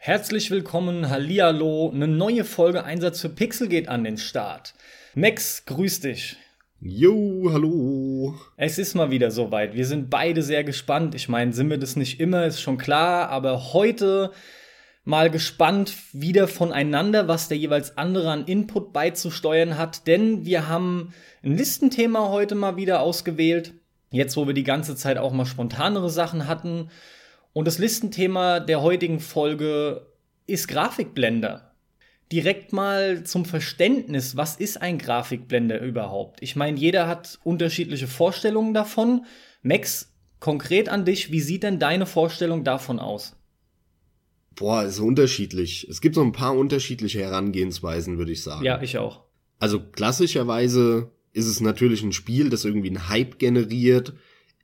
Herzlich willkommen, Hallihallo, eine neue Folge Einsatz für Pixel geht an den Start. Max, grüß dich. Jo, hallo. Es ist mal wieder soweit. Wir sind beide sehr gespannt. Ich meine, sind wir das nicht immer, ist schon klar, aber heute mal gespannt wieder voneinander, was der jeweils andere an Input beizusteuern hat, denn wir haben ein Listenthema heute mal wieder ausgewählt. Jetzt, wo wir die ganze Zeit auch mal spontanere Sachen hatten. Und das Listenthema der heutigen Folge ist Grafikblender. Direkt mal zum Verständnis, was ist ein Grafikblender überhaupt? Ich meine, jeder hat unterschiedliche Vorstellungen davon. Max, konkret an dich, wie sieht denn deine Vorstellung davon aus? Boah, ist unterschiedlich. Es gibt so ein paar unterschiedliche Herangehensweisen, würde ich sagen. Ja, ich auch. Also klassischerweise ist es natürlich ein Spiel, das irgendwie einen Hype generiert,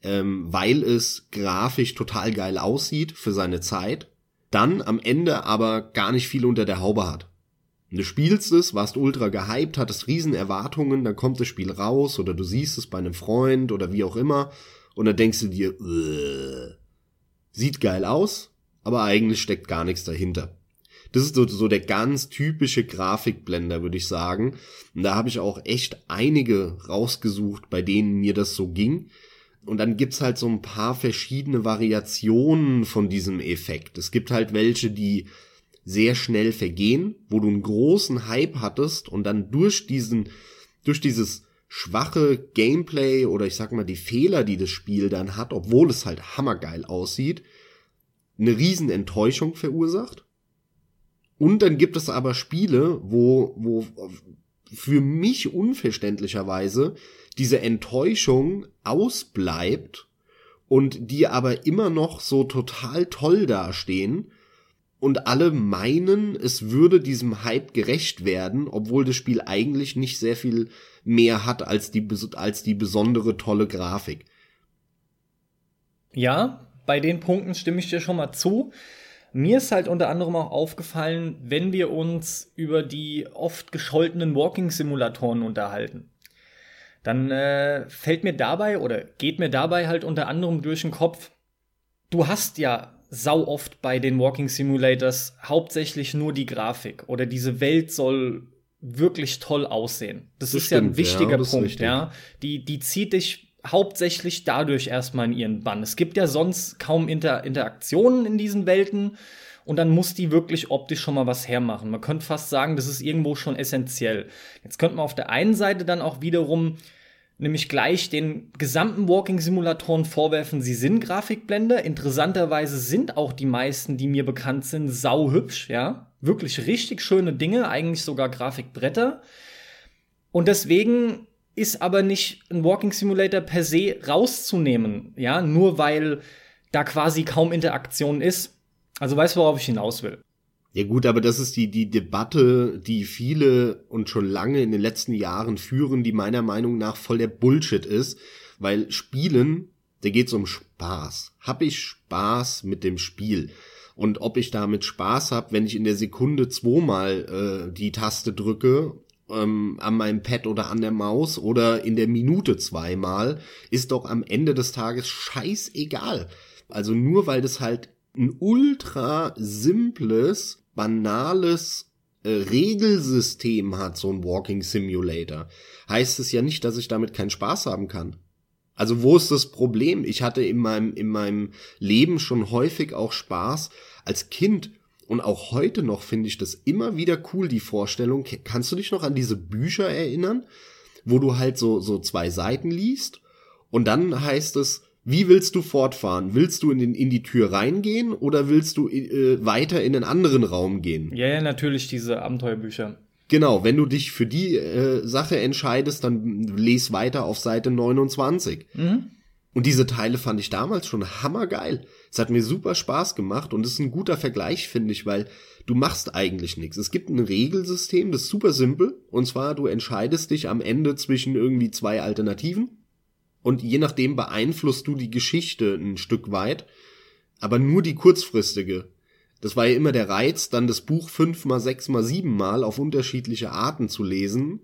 ähm, weil es grafisch total geil aussieht für seine Zeit, dann am Ende aber gar nicht viel unter der Haube hat. Du spielst es, warst ultra gehypt, hattest riesen Erwartungen, dann kommt das Spiel raus oder du siehst es bei einem Freund oder wie auch immer und dann denkst du dir, äh, sieht geil aus, aber eigentlich steckt gar nichts dahinter. Das ist so, so der ganz typische Grafikblender, würde ich sagen. Und da habe ich auch echt einige rausgesucht, bei denen mir das so ging. Und dann gibt's halt so ein paar verschiedene Variationen von diesem Effekt. Es gibt halt welche, die sehr schnell vergehen, wo du einen großen Hype hattest und dann durch diesen, durch dieses schwache Gameplay oder ich sag mal die Fehler, die das Spiel dann hat, obwohl es halt hammergeil aussieht, eine riesen Enttäuschung verursacht. Und dann gibt es aber Spiele, wo, wo für mich unverständlicherweise diese Enttäuschung ausbleibt und die aber immer noch so total toll dastehen und alle meinen, es würde diesem Hype gerecht werden, obwohl das Spiel eigentlich nicht sehr viel mehr hat als die, als die besondere tolle Grafik. Ja, bei den Punkten stimme ich dir schon mal zu. Mir ist halt unter anderem auch aufgefallen, wenn wir uns über die oft gescholtenen Walking-Simulatoren unterhalten dann äh, fällt mir dabei oder geht mir dabei halt unter anderem durch den Kopf, du hast ja sau oft bei den Walking Simulators hauptsächlich nur die Grafik oder diese Welt soll wirklich toll aussehen. Das, das ist stimmt, ja ein wichtiger ja, Punkt, ja. Die, die zieht dich hauptsächlich dadurch erstmal in ihren Bann. Es gibt ja sonst kaum Inter Interaktionen in diesen Welten und dann muss die wirklich optisch schon mal was hermachen. Man könnte fast sagen, das ist irgendwo schon essentiell. Jetzt könnte man auf der einen Seite dann auch wiederum nämlich gleich den gesamten Walking-Simulatoren vorwerfen, sie sind Grafikblender. Interessanterweise sind auch die meisten, die mir bekannt sind, sauhübsch, ja. Wirklich richtig schöne Dinge, eigentlich sogar Grafikbretter. Und deswegen ist aber nicht ein Walking Simulator per se rauszunehmen, ja, nur weil da quasi kaum Interaktion ist. Also weißt du, worauf ich hinaus will? Ja gut, aber das ist die, die Debatte, die viele und schon lange in den letzten Jahren führen, die meiner Meinung nach voll der Bullshit ist, weil Spielen, da geht's um Spaß. Hab ich Spaß mit dem Spiel? Und ob ich damit Spaß hab, wenn ich in der Sekunde zweimal äh, die Taste drücke ähm, an meinem Pad oder an der Maus oder in der Minute zweimal, ist doch am Ende des Tages scheißegal. Also nur weil das halt ein ultra simples banales äh, Regelsystem hat, so ein Walking Simulator, heißt es ja nicht, dass ich damit keinen Spaß haben kann. Also wo ist das Problem? Ich hatte in meinem, in meinem Leben schon häufig auch Spaß als Kind und auch heute noch finde ich das immer wieder cool, die Vorstellung. Kannst du dich noch an diese Bücher erinnern, wo du halt so, so zwei Seiten liest und dann heißt es, wie willst du fortfahren? Willst du in, den, in die Tür reingehen oder willst du äh, weiter in einen anderen Raum gehen? Ja, ja, natürlich diese Abenteuerbücher. Genau, wenn du dich für die äh, Sache entscheidest, dann les weiter auf Seite 29. Mhm. Und diese Teile fand ich damals schon hammergeil. Es hat mir super Spaß gemacht und ist ein guter Vergleich, finde ich, weil du machst eigentlich nichts. Es gibt ein Regelsystem, das ist super simpel. Und zwar, du entscheidest dich am Ende zwischen irgendwie zwei Alternativen und je nachdem beeinflusst du die Geschichte ein Stück weit, aber nur die kurzfristige. Das war ja immer der Reiz, dann das Buch fünfmal, sechsmal, siebenmal auf unterschiedliche Arten zu lesen,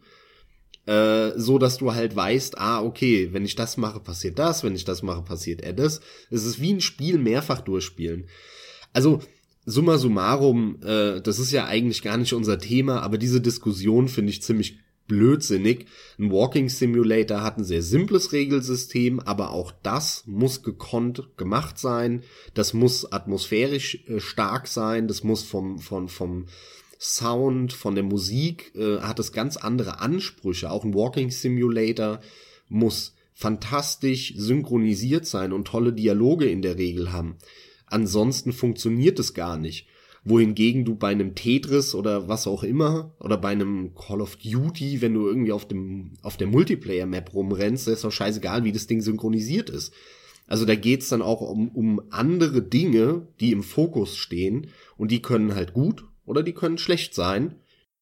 äh, so dass du halt weißt, ah, okay, wenn ich das mache, passiert das, wenn ich das mache, passiert er das. Es ist wie ein Spiel mehrfach durchspielen. Also, summa summarum, äh, das ist ja eigentlich gar nicht unser Thema, aber diese Diskussion finde ich ziemlich blödsinnig. Ein Walking Simulator hat ein sehr simples Regelsystem, aber auch das muss gekonnt gemacht sein. Das muss atmosphärisch äh, stark sein. Das muss vom, vom, vom Sound, von der Musik, äh, hat es ganz andere Ansprüche. Auch ein Walking Simulator muss fantastisch synchronisiert sein und tolle Dialoge in der Regel haben. Ansonsten funktioniert es gar nicht wohingegen du bei einem Tetris oder was auch immer oder bei einem Call of Duty, wenn du irgendwie auf dem auf der Multiplayer Map rumrennst, ist doch scheißegal, wie das Ding synchronisiert ist. Also da geht's dann auch um, um andere Dinge, die im Fokus stehen und die können halt gut oder die können schlecht sein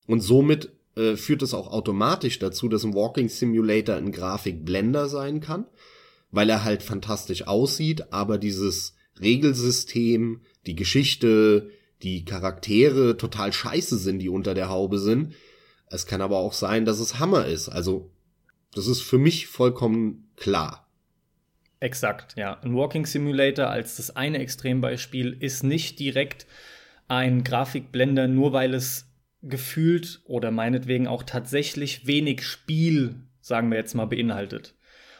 und somit äh, führt es auch automatisch dazu, dass ein Walking Simulator ein Grafikblender sein kann, weil er halt fantastisch aussieht, aber dieses Regelsystem, die Geschichte, die Charaktere total scheiße sind, die unter der Haube sind. Es kann aber auch sein, dass es Hammer ist. Also, das ist für mich vollkommen klar. Exakt, ja. Ein Walking Simulator als das eine Extrembeispiel ist nicht direkt ein Grafikblender, nur weil es gefühlt oder meinetwegen auch tatsächlich wenig Spiel, sagen wir jetzt mal, beinhaltet.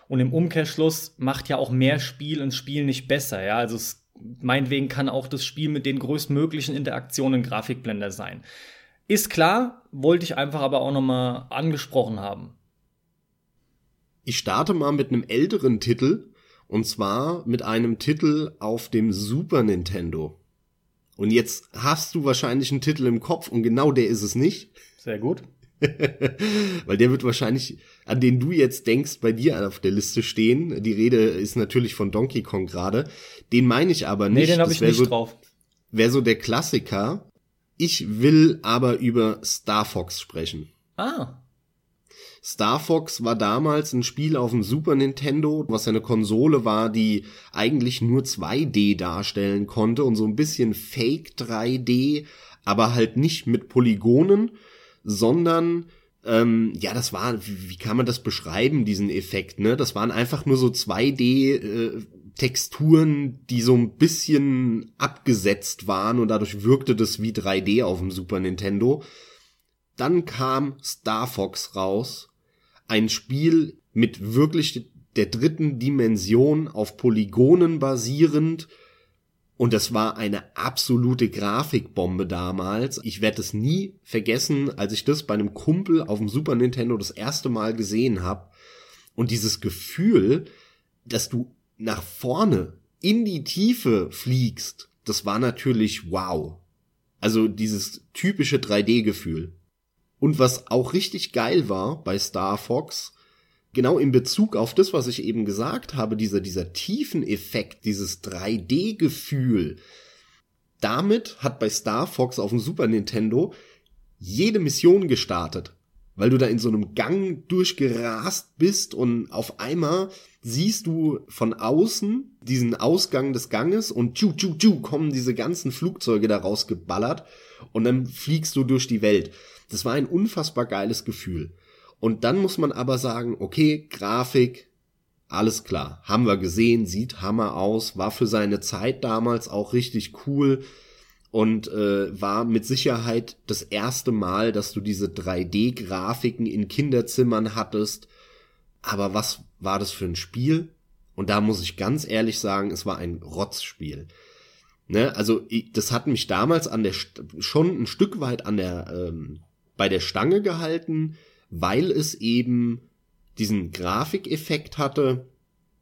Und im Umkehrschluss macht ja auch mehr Spiel ein Spiel nicht besser, ja. Also es meinetwegen kann auch das Spiel mit den größtmöglichen Interaktionen Grafikblender sein. Ist klar, wollte ich einfach aber auch nochmal angesprochen haben. Ich starte mal mit einem älteren Titel, und zwar mit einem Titel auf dem Super Nintendo. Und jetzt hast du wahrscheinlich einen Titel im Kopf und genau der ist es nicht. Sehr gut. Weil der wird wahrscheinlich, an den du jetzt denkst, bei dir auf der Liste stehen. Die Rede ist natürlich von Donkey Kong gerade. Den meine ich aber nicht. Nee, den habe ich nicht so, drauf. Wäre so der Klassiker. Ich will aber über Star Fox sprechen. Ah. Star Fox war damals ein Spiel auf dem Super Nintendo, was eine Konsole war, die eigentlich nur 2D darstellen konnte und so ein bisschen Fake 3D, aber halt nicht mit Polygonen, sondern ähm, ja, das war, wie, wie kann man das beschreiben, diesen Effekt, ne? Das waren einfach nur so 2D äh, Texturen, die so ein bisschen abgesetzt waren und dadurch wirkte das wie 3D auf dem Super Nintendo. Dann kam Star Fox raus, ein Spiel mit wirklich der dritten Dimension auf Polygonen basierend und das war eine absolute Grafikbombe damals. Ich werde es nie vergessen, als ich das bei einem Kumpel auf dem Super Nintendo das erste Mal gesehen habe. Und dieses Gefühl, dass du nach vorne in die Tiefe fliegst, das war natürlich wow. Also dieses typische 3D-Gefühl. Und was auch richtig geil war bei Star Fox, genau in Bezug auf das, was ich eben gesagt habe, dieser, dieser Tiefeneffekt, dieses 3D-Gefühl, damit hat bei Star Fox auf dem Super Nintendo jede Mission gestartet. Weil du da in so einem Gang durchgerast bist und auf einmal siehst du von außen diesen Ausgang des Ganges und tschu, tschu, tschu kommen diese ganzen Flugzeuge da rausgeballert und dann fliegst du durch die Welt. Das war ein unfassbar geiles Gefühl. Und dann muss man aber sagen, okay, Grafik, alles klar, haben wir gesehen, sieht Hammer aus, war für seine Zeit damals auch richtig cool und äh, war mit Sicherheit das erste Mal, dass du diese 3D-Grafiken in Kinderzimmern hattest. Aber was war das für ein Spiel? Und da muss ich ganz ehrlich sagen, es war ein Rotzspiel. Ne? Also ich, das hat mich damals an der schon ein Stück weit an der ähm, bei der Stange gehalten weil es eben diesen Grafikeffekt hatte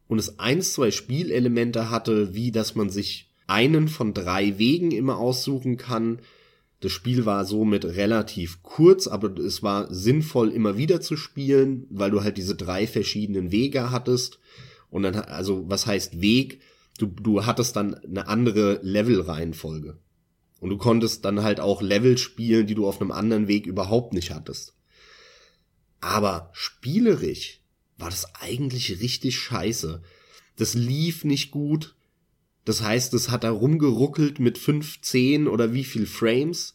und es eins, zwei Spielelemente hatte, wie dass man sich einen von drei Wegen immer aussuchen kann. Das Spiel war somit relativ kurz, aber es war sinnvoll immer wieder zu spielen, weil du halt diese drei verschiedenen Wege hattest. Und dann, also was heißt Weg? Du, du hattest dann eine andere Levelreihenfolge. Und du konntest dann halt auch Level spielen, die du auf einem anderen Weg überhaupt nicht hattest. Aber spielerisch war das eigentlich richtig scheiße. Das lief nicht gut. Das heißt, es hat da rumgeruckelt mit 15 oder wie viel Frames.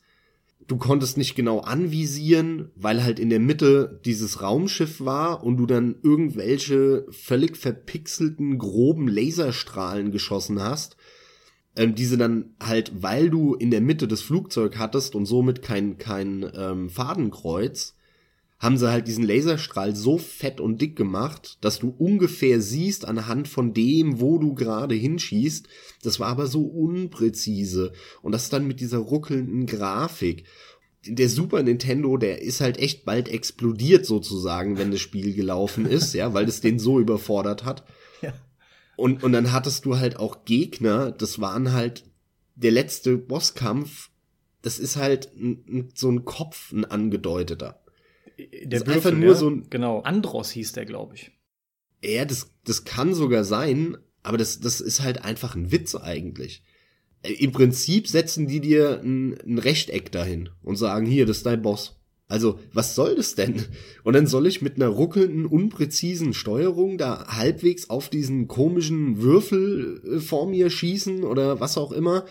Du konntest nicht genau anvisieren, weil halt in der Mitte dieses Raumschiff war und du dann irgendwelche völlig verpixelten, groben Laserstrahlen geschossen hast. Ähm, diese dann halt, weil du in der Mitte das Flugzeug hattest und somit kein, kein ähm, Fadenkreuz, haben sie halt diesen Laserstrahl so fett und dick gemacht, dass du ungefähr siehst anhand von dem, wo du gerade hinschießt. Das war aber so unpräzise. Und das dann mit dieser ruckelnden Grafik. Der Super Nintendo, der ist halt echt bald explodiert sozusagen, wenn das Spiel gelaufen ist, ja, weil es den so überfordert hat. Und, und dann hattest du halt auch Gegner, das waren halt der letzte Bosskampf, das ist halt so ein Kopf, ein angedeuteter der das ist einfach nur ja? so ein. Genau, Andros hieß der, glaube ich. Ja, das, das kann sogar sein, aber das, das ist halt einfach ein Witz eigentlich. Äh, Im Prinzip setzen die dir ein, ein Rechteck dahin und sagen, hier, das ist dein Boss. Also, was soll das denn? Und dann soll ich mit einer ruckelnden, unpräzisen Steuerung da halbwegs auf diesen komischen Würfel äh, vor mir schießen oder was auch immer.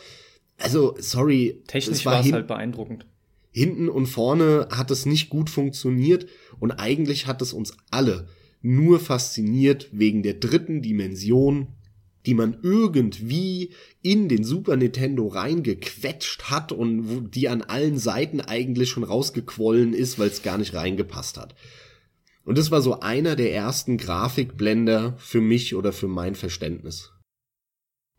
Also, sorry. Technisch war es halt beeindruckend hinten und vorne hat es nicht gut funktioniert und eigentlich hat es uns alle nur fasziniert wegen der dritten Dimension, die man irgendwie in den Super Nintendo reingequetscht hat und die an allen Seiten eigentlich schon rausgequollen ist, weil es gar nicht reingepasst hat. Und das war so einer der ersten Grafikblender für mich oder für mein Verständnis.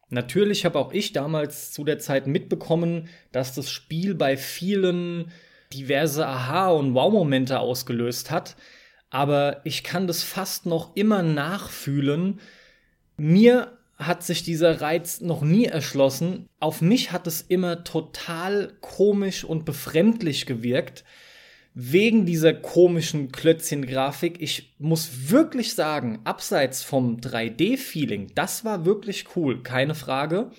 Natürlich habe auch ich damals zu der Zeit mitbekommen, dass das Spiel bei vielen diverse Aha- und Wow-Momente ausgelöst hat. Aber ich kann das fast noch immer nachfühlen. Mir hat sich dieser Reiz noch nie erschlossen. Auf mich hat es immer total komisch und befremdlich gewirkt wegen dieser komischen Klötzchen-Grafik. Ich muss wirklich sagen, abseits vom 3D-Feeling, das war wirklich cool, keine Frage,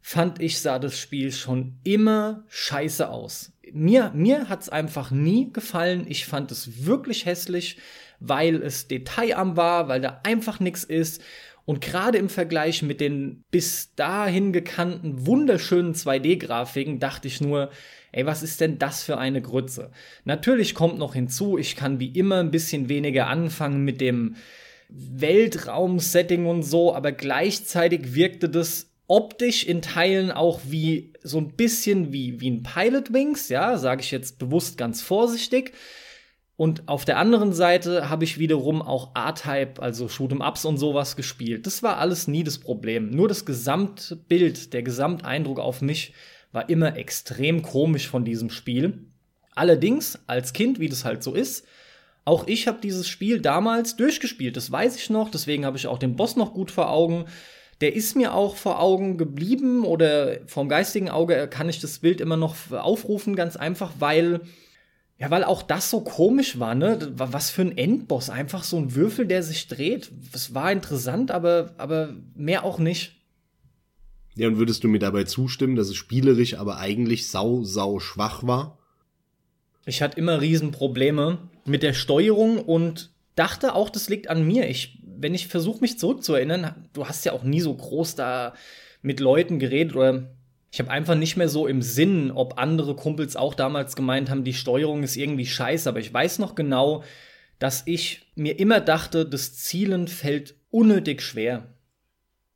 fand ich, sah das Spiel schon immer scheiße aus. Mir, mir hat's einfach nie gefallen. Ich fand es wirklich hässlich, weil es detailarm war, weil da einfach nichts ist. Und gerade im Vergleich mit den bis dahin gekannten wunderschönen 2D-Grafiken dachte ich nur, ey, was ist denn das für eine Grütze? Natürlich kommt noch hinzu, ich kann wie immer ein bisschen weniger anfangen mit dem Weltraum-Setting und so, aber gleichzeitig wirkte das optisch in Teilen auch wie so ein bisschen wie, wie ein Pilot Wings, ja, sage ich jetzt bewusst ganz vorsichtig. Und auf der anderen Seite habe ich wiederum auch A-Type, also Shoot'em Ups und sowas gespielt. Das war alles nie das Problem. Nur das Gesamtbild, der Gesamteindruck auf mich war immer extrem komisch von diesem Spiel. Allerdings, als Kind, wie das halt so ist, auch ich habe dieses Spiel damals durchgespielt, das weiß ich noch, deswegen habe ich auch den Boss noch gut vor Augen. Der ist mir auch vor Augen geblieben oder vom geistigen Auge kann ich das Bild immer noch aufrufen, ganz einfach, weil ja, weil auch das so komisch war, ne? Was für ein Endboss, einfach so ein Würfel, der sich dreht. Es war interessant, aber aber mehr auch nicht. Ja, und würdest du mir dabei zustimmen, dass es spielerisch aber eigentlich sau, sau schwach war? Ich hatte immer Riesenprobleme mit der Steuerung und dachte auch, das liegt an mir. Ich, wenn ich versuche, mich zurückzuerinnern, du hast ja auch nie so groß da mit Leuten geredet oder ich habe einfach nicht mehr so im Sinn, ob andere Kumpels auch damals gemeint haben, die Steuerung ist irgendwie scheiße, aber ich weiß noch genau, dass ich mir immer dachte, das Zielen fällt unnötig schwer.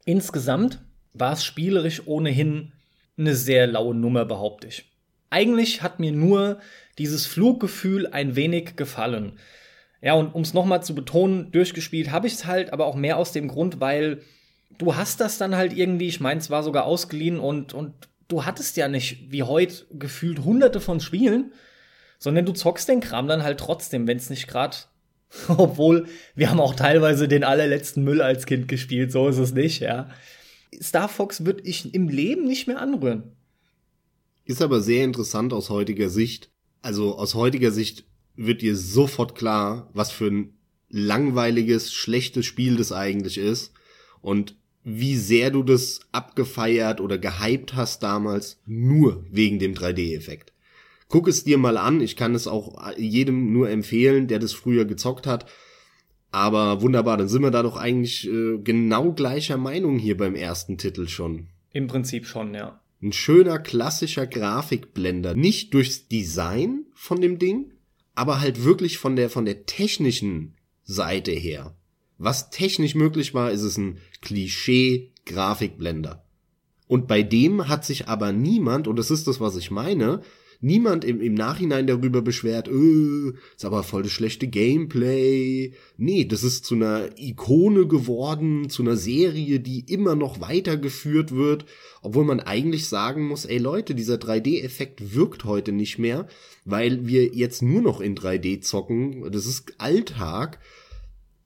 Insgesamt war es spielerisch ohnehin eine sehr laue Nummer, behaupte ich. Eigentlich hat mir nur dieses Fluggefühl ein wenig gefallen. Ja, und um es nochmal zu betonen, durchgespielt habe ich es halt, aber auch mehr aus dem Grund, weil du hast das dann halt irgendwie, ich meine, es war sogar ausgeliehen und, und du hattest ja nicht wie heute gefühlt hunderte von Spielen, sondern du zockst den Kram dann halt trotzdem, wenn es nicht gerade obwohl wir haben auch teilweise den allerletzten Müll als Kind gespielt, so ist es nicht, ja. Star Fox würde ich im Leben nicht mehr anrühren. Ist aber sehr interessant aus heutiger Sicht. Also aus heutiger Sicht wird dir sofort klar, was für ein langweiliges, schlechtes Spiel das eigentlich ist und wie sehr du das abgefeiert oder gehypt hast damals, nur wegen dem 3D-Effekt. Guck es dir mal an, ich kann es auch jedem nur empfehlen, der das früher gezockt hat. Aber wunderbar, dann sind wir da doch eigentlich äh, genau gleicher Meinung hier beim ersten Titel schon. Im Prinzip schon, ja. Ein schöner klassischer Grafikblender. Nicht durchs Design von dem Ding, aber halt wirklich von der, von der technischen Seite her. Was technisch möglich war, ist es ein Klischee-Grafikblender. Und bei dem hat sich aber niemand, und das ist das, was ich meine, niemand im, im Nachhinein darüber beschwert, äh, ist aber voll das schlechte Gameplay. Nee, das ist zu einer Ikone geworden, zu einer Serie, die immer noch weitergeführt wird, obwohl man eigentlich sagen muss, ey Leute, dieser 3D-Effekt wirkt heute nicht mehr, weil wir jetzt nur noch in 3D zocken. Das ist Alltag.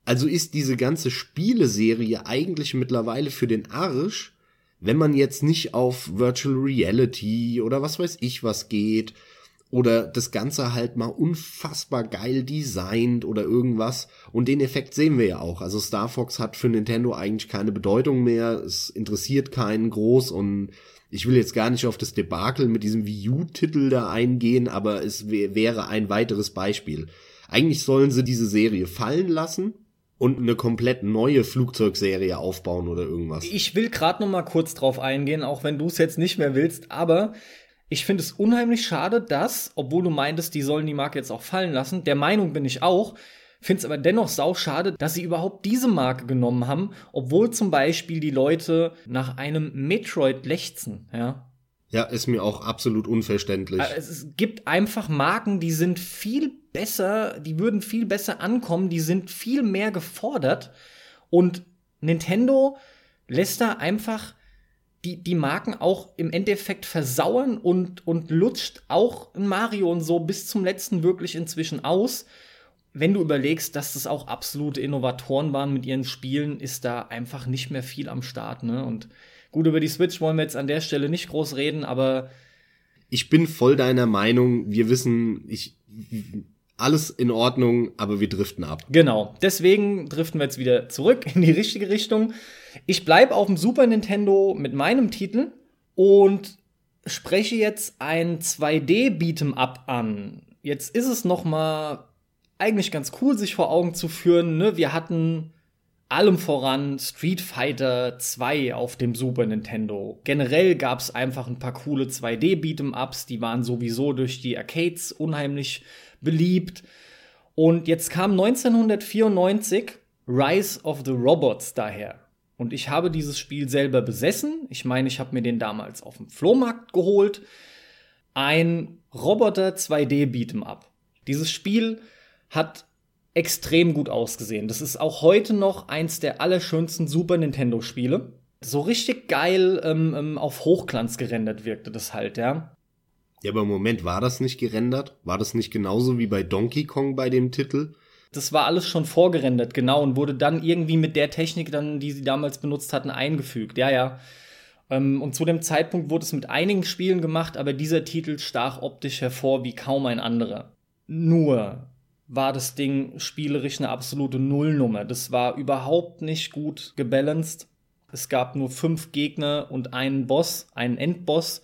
Also ist diese ganze Spieleserie eigentlich mittlerweile für den Arsch, wenn man jetzt nicht auf Virtual Reality oder was weiß ich was geht oder das Ganze halt mal unfassbar geil designt oder irgendwas. Und den Effekt sehen wir ja auch. Also Star Fox hat für Nintendo eigentlich keine Bedeutung mehr. Es interessiert keinen groß und ich will jetzt gar nicht auf das Debakel mit diesem Wii U-Titel da eingehen, aber es wäre ein weiteres Beispiel. Eigentlich sollen sie diese Serie fallen lassen und eine komplett neue Flugzeugserie aufbauen oder irgendwas. Ich will gerade noch mal kurz drauf eingehen, auch wenn du es jetzt nicht mehr willst, aber ich finde es unheimlich schade, dass, obwohl du meintest, die sollen die Marke jetzt auch fallen lassen, der Meinung bin ich auch, finde es aber dennoch sau schade, dass sie überhaupt diese Marke genommen haben, obwohl zum Beispiel die Leute nach einem Metroid lechzen, ja. Ja, ist mir auch absolut unverständlich. Äh, es gibt einfach Marken, die sind viel besser, die würden viel besser ankommen, die sind viel mehr gefordert. Und Nintendo lässt da einfach die, die Marken auch im Endeffekt versauern und, und lutscht auch Mario und so bis zum letzten wirklich inzwischen aus. Wenn du überlegst, dass das auch absolute Innovatoren waren mit ihren Spielen, ist da einfach nicht mehr viel am Start, ne? Und Gut, über die Switch wollen wir jetzt an der Stelle nicht groß reden, aber. Ich bin voll deiner Meinung. Wir wissen, ich, alles in Ordnung, aber wir driften ab. Genau. Deswegen driften wir jetzt wieder zurück in die richtige Richtung. Ich bleibe auf dem Super Nintendo mit meinem Titel und spreche jetzt ein 2D Beat'em Up an. Jetzt ist es noch mal eigentlich ganz cool, sich vor Augen zu führen. Ne? Wir hatten allem voran Street Fighter 2 auf dem Super Nintendo. Generell gab es einfach ein paar coole 2D Beat'em Ups, die waren sowieso durch die Arcades unheimlich beliebt. Und jetzt kam 1994 Rise of the Robots daher. Und ich habe dieses Spiel selber besessen. Ich meine, ich habe mir den damals auf dem Flohmarkt geholt. Ein Roboter 2D Beat'em Up. Dieses Spiel hat extrem gut ausgesehen. Das ist auch heute noch eins der allerschönsten Super Nintendo-Spiele. So richtig geil ähm, ähm, auf Hochglanz gerendert wirkte das halt, ja. Ja, aber im Moment war das nicht gerendert? War das nicht genauso wie bei Donkey Kong bei dem Titel? Das war alles schon vorgerendert, genau, und wurde dann irgendwie mit der Technik dann, die sie damals benutzt hatten, eingefügt. Ja, ja. Ähm, und zu dem Zeitpunkt wurde es mit einigen Spielen gemacht, aber dieser Titel stach optisch hervor wie kaum ein anderer. Nur, war das Ding spielerisch eine absolute Nullnummer. Das war überhaupt nicht gut gebalanced. Es gab nur fünf Gegner und einen Boss, einen Endboss.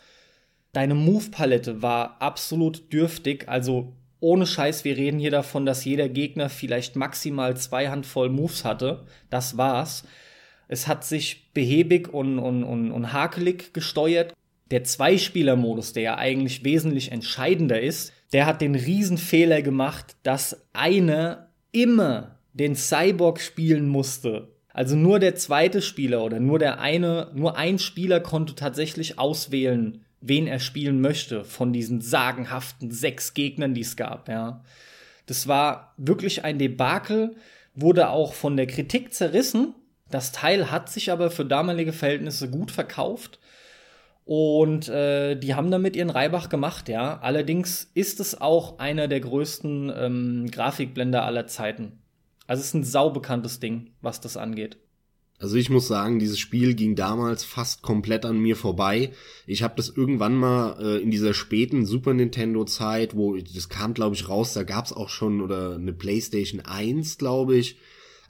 Deine Move-Palette war absolut dürftig. Also ohne Scheiß, wir reden hier davon, dass jeder Gegner vielleicht maximal zwei Handvoll Moves hatte. Das war's. Es hat sich behäbig und, und, und, und hakelig gesteuert. Der Zweispieler-Modus, der ja eigentlich wesentlich entscheidender ist, der hat den Riesenfehler gemacht, dass einer immer den Cyborg spielen musste. Also nur der zweite Spieler oder nur der eine, nur ein Spieler konnte tatsächlich auswählen, wen er spielen möchte von diesen sagenhaften sechs Gegnern, die es gab, ja. Das war wirklich ein Debakel, wurde auch von der Kritik zerrissen. Das Teil hat sich aber für damalige Verhältnisse gut verkauft. Und äh, die haben damit ihren Reibach gemacht, ja. Allerdings ist es auch einer der größten ähm, Grafikblender aller Zeiten. Also es ist ein saubekanntes Ding, was das angeht. Also ich muss sagen, dieses Spiel ging damals fast komplett an mir vorbei. Ich habe das irgendwann mal äh, in dieser späten Super Nintendo Zeit, wo das kam glaube ich raus, da gab's auch schon oder eine PlayStation 1, glaube ich,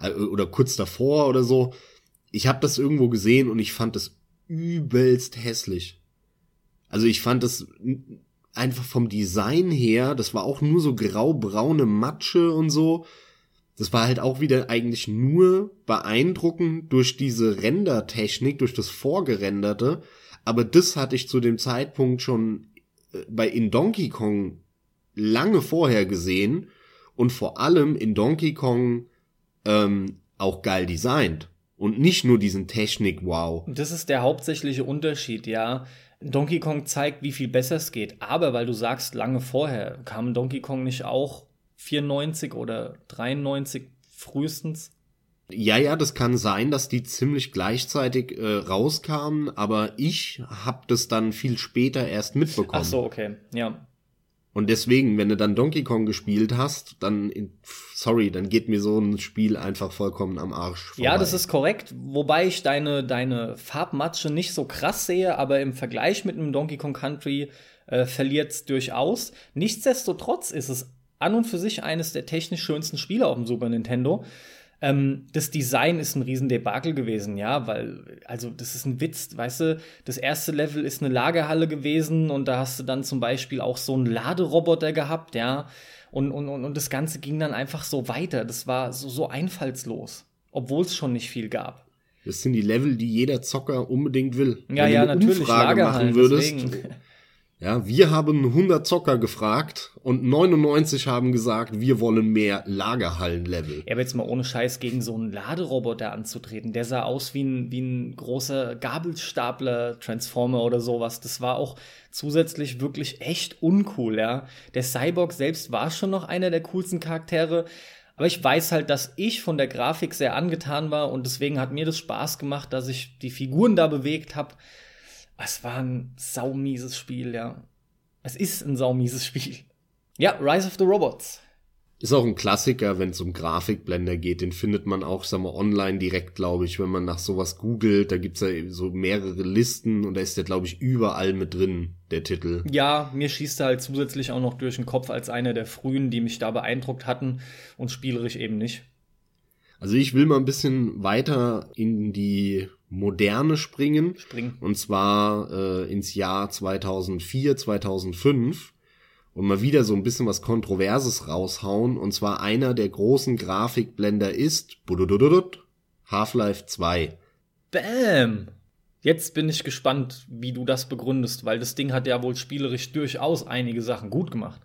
äh, oder kurz davor oder so. Ich habe das irgendwo gesehen und ich fand das übelst hässlich. Also ich fand das einfach vom Design her, das war auch nur so grau-braune Matsche und so. Das war halt auch wieder eigentlich nur beeindruckend durch diese Rendertechnik, durch das Vorgerenderte. Aber das hatte ich zu dem Zeitpunkt schon äh, bei in Donkey Kong lange vorher gesehen und vor allem in Donkey Kong ähm, auch geil designt. Und nicht nur diesen Technik-Wow. Das ist der hauptsächliche Unterschied, ja. Donkey Kong zeigt, wie viel besser es geht. Aber weil du sagst, lange vorher kam Donkey Kong nicht auch 94 oder 93 frühestens? Ja, ja, das kann sein, dass die ziemlich gleichzeitig äh, rauskamen, aber ich hab das dann viel später erst mitbekommen. Ach so, okay, ja. Und deswegen, wenn du dann Donkey Kong gespielt hast, dann, sorry, dann geht mir so ein Spiel einfach vollkommen am Arsch vorbei. Ja, das ist korrekt. Wobei ich deine, deine Farbmatsche nicht so krass sehe, aber im Vergleich mit einem Donkey Kong Country äh, verliert es durchaus. Nichtsdestotrotz ist es an und für sich eines der technisch schönsten Spiele auf dem Super Nintendo. Ähm, das Design ist ein Riesendebakel gewesen, ja, weil, also das ist ein Witz, weißt du, das erste Level ist eine Lagerhalle gewesen und da hast du dann zum Beispiel auch so einen Laderoboter gehabt, ja, und, und, und das Ganze ging dann einfach so weiter. Das war so, so einfallslos, obwohl es schon nicht viel gab. Das sind die Level, die jeder Zocker unbedingt will. Ja, Wenn ja, du eine natürlich. Umfrage machen würdest, deswegen. Ja, wir haben 100 Zocker gefragt und 99 haben gesagt, wir wollen mehr Lagerhallenlevel. Ja, aber jetzt mal ohne Scheiß gegen so einen Laderoboter anzutreten. Der sah aus wie ein, wie ein großer Gabelstapler-Transformer oder sowas. Das war auch zusätzlich wirklich echt uncool, ja. Der Cyborg selbst war schon noch einer der coolsten Charaktere. Aber ich weiß halt, dass ich von der Grafik sehr angetan war und deswegen hat mir das Spaß gemacht, dass ich die Figuren da bewegt habe es war ein saumieses Spiel, ja. Es ist ein saumieses Spiel. Ja, Rise of the Robots. Ist auch ein Klassiker, wenn es um Grafikblender geht. Den findet man auch, sag mal, online direkt, glaube ich, wenn man nach sowas googelt. Da gibt's ja so mehrere Listen und da ist der, glaube ich, überall mit drin, der Titel. Ja, mir schießt er halt zusätzlich auch noch durch den Kopf als einer der frühen, die mich da beeindruckt hatten und spielerisch eben nicht. Also ich will mal ein bisschen weiter in die Moderne springen. Springen. Und zwar äh, ins Jahr 2004, 2005 und mal wieder so ein bisschen was Kontroverses raushauen. Und zwar einer der großen Grafikblender ist Half-Life 2. Bam! Jetzt bin ich gespannt, wie du das begründest, weil das Ding hat ja wohl spielerisch durchaus einige Sachen gut gemacht.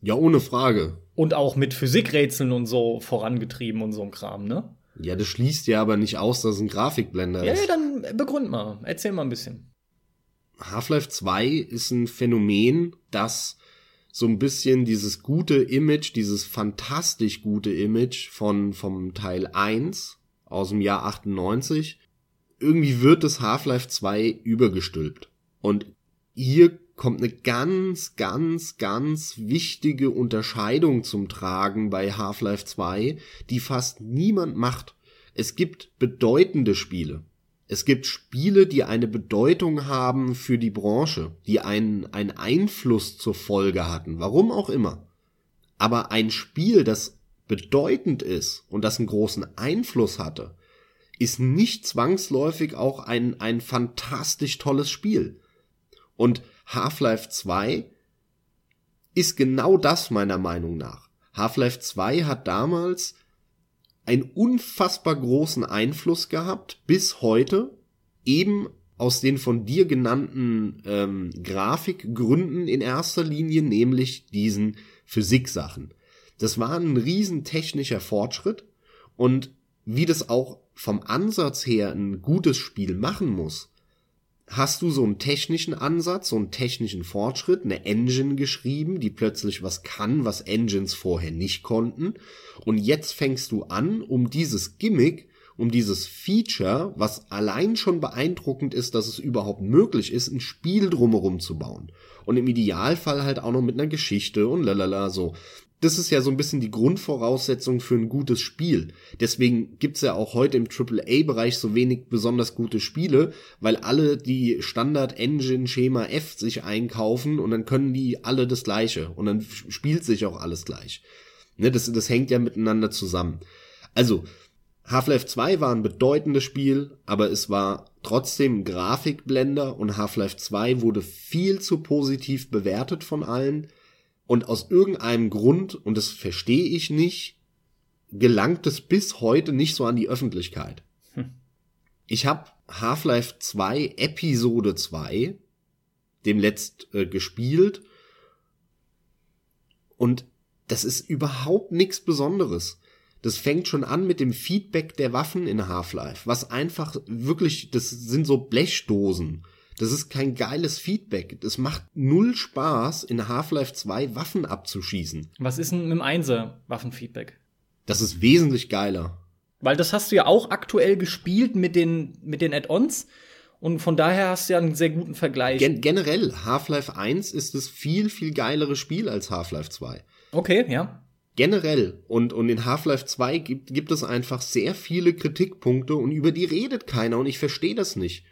Ja, ohne Frage. Und auch mit Physikrätseln und so vorangetrieben und so ein Kram, ne? Ja, das schließt ja aber nicht aus, dass es ein Grafikblender ja, ist. Ja, dann begründ mal. Erzähl mal ein bisschen. Half-Life 2 ist ein Phänomen, das so ein bisschen dieses gute Image, dieses fantastisch gute Image von, vom Teil 1 aus dem Jahr 98, irgendwie wird das Half-Life 2 übergestülpt. Und hier kommt eine ganz, ganz, ganz wichtige Unterscheidung zum Tragen bei Half-Life 2, die fast niemand macht. Es gibt bedeutende Spiele. Es gibt Spiele, die eine Bedeutung haben für die Branche, die einen, einen Einfluss zur Folge hatten, warum auch immer. Aber ein Spiel, das bedeutend ist und das einen großen Einfluss hatte, ist nicht zwangsläufig auch ein, ein fantastisch tolles Spiel. Und Half-Life 2 ist genau das meiner Meinung nach. Half-Life 2 hat damals einen unfassbar großen Einfluss gehabt, bis heute, eben aus den von dir genannten ähm, Grafikgründen in erster Linie, nämlich diesen Physiksachen. Das war ein riesen technischer Fortschritt und wie das auch vom Ansatz her ein gutes Spiel machen muss, hast du so einen technischen Ansatz, so einen technischen Fortschritt, eine Engine geschrieben, die plötzlich was kann, was Engines vorher nicht konnten. Und jetzt fängst du an, um dieses Gimmick, um dieses Feature, was allein schon beeindruckend ist, dass es überhaupt möglich ist, ein Spiel drumherum zu bauen. Und im Idealfall halt auch noch mit einer Geschichte und lalala so das ist ja so ein bisschen die Grundvoraussetzung für ein gutes Spiel. Deswegen gibt's ja auch heute im AAA-Bereich so wenig besonders gute Spiele, weil alle die Standard-Engine-Schema F sich einkaufen und dann können die alle das gleiche und dann spielt sich auch alles gleich. Ne, das, das hängt ja miteinander zusammen. Also, Half-Life 2 war ein bedeutendes Spiel, aber es war trotzdem ein Grafikblender und Half-Life 2 wurde viel zu positiv bewertet von allen. Und aus irgendeinem Grund, und das verstehe ich nicht, gelangt es bis heute nicht so an die Öffentlichkeit. Hm. Ich habe Half-Life 2 Episode 2 dem letzt äh, gespielt und das ist überhaupt nichts Besonderes. Das fängt schon an mit dem Feedback der Waffen in Half-Life, was einfach wirklich, das sind so Blechdosen. Das ist kein geiles Feedback. Das macht null Spaß, in Half-Life 2 Waffen abzuschießen. Was ist denn mit dem Einser Waffenfeedback? Das ist wesentlich geiler. Weil das hast du ja auch aktuell gespielt mit den, mit den Add-ons. Und von daher hast du ja einen sehr guten Vergleich. Gen generell, Half-Life 1 ist das viel, viel geilere Spiel als Half-Life 2. Okay, ja. Generell. Und, und in Half-Life 2 gibt, gibt es einfach sehr viele Kritikpunkte und über die redet keiner und ich verstehe das nicht.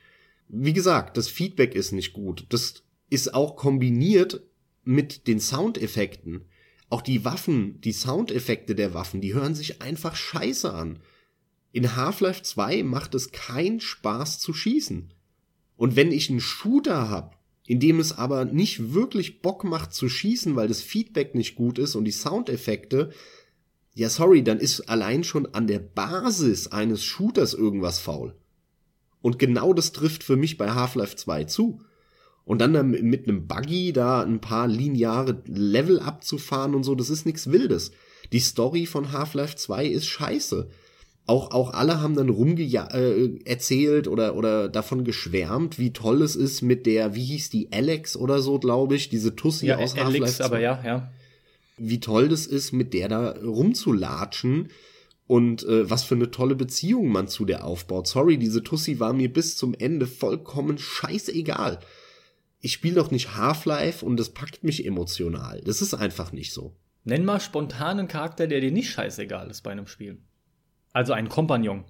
Wie gesagt, das Feedback ist nicht gut. Das ist auch kombiniert mit den Soundeffekten. Auch die Waffen, die Soundeffekte der Waffen, die hören sich einfach scheiße an. In Half-Life 2 macht es keinen Spaß zu schießen. Und wenn ich einen Shooter hab, in dem es aber nicht wirklich Bock macht zu schießen, weil das Feedback nicht gut ist und die Soundeffekte, ja sorry, dann ist allein schon an der Basis eines Shooters irgendwas faul. Und genau das trifft für mich bei Half-Life 2 zu. Und dann mit einem Buggy da ein paar lineare Level abzufahren und so, das ist nichts Wildes. Die Story von Half-Life 2 ist scheiße. Auch, auch alle haben dann rumge äh, erzählt oder, oder davon geschwärmt, wie toll es ist mit der, wie hieß die, Alex oder so, glaube ich, diese Tussi ja, aus Half-Life 2. aber ja, ja. Wie toll das ist, mit der da rumzulatschen und äh, was für eine tolle Beziehung man zu der aufbaut. Sorry, diese Tussi war mir bis zum Ende vollkommen scheißegal. Ich spiele doch nicht Half-Life und das packt mich emotional. Das ist einfach nicht so. Nenn mal spontanen Charakter, der dir nicht scheißegal ist bei einem Spiel. Also einen Kompagnon.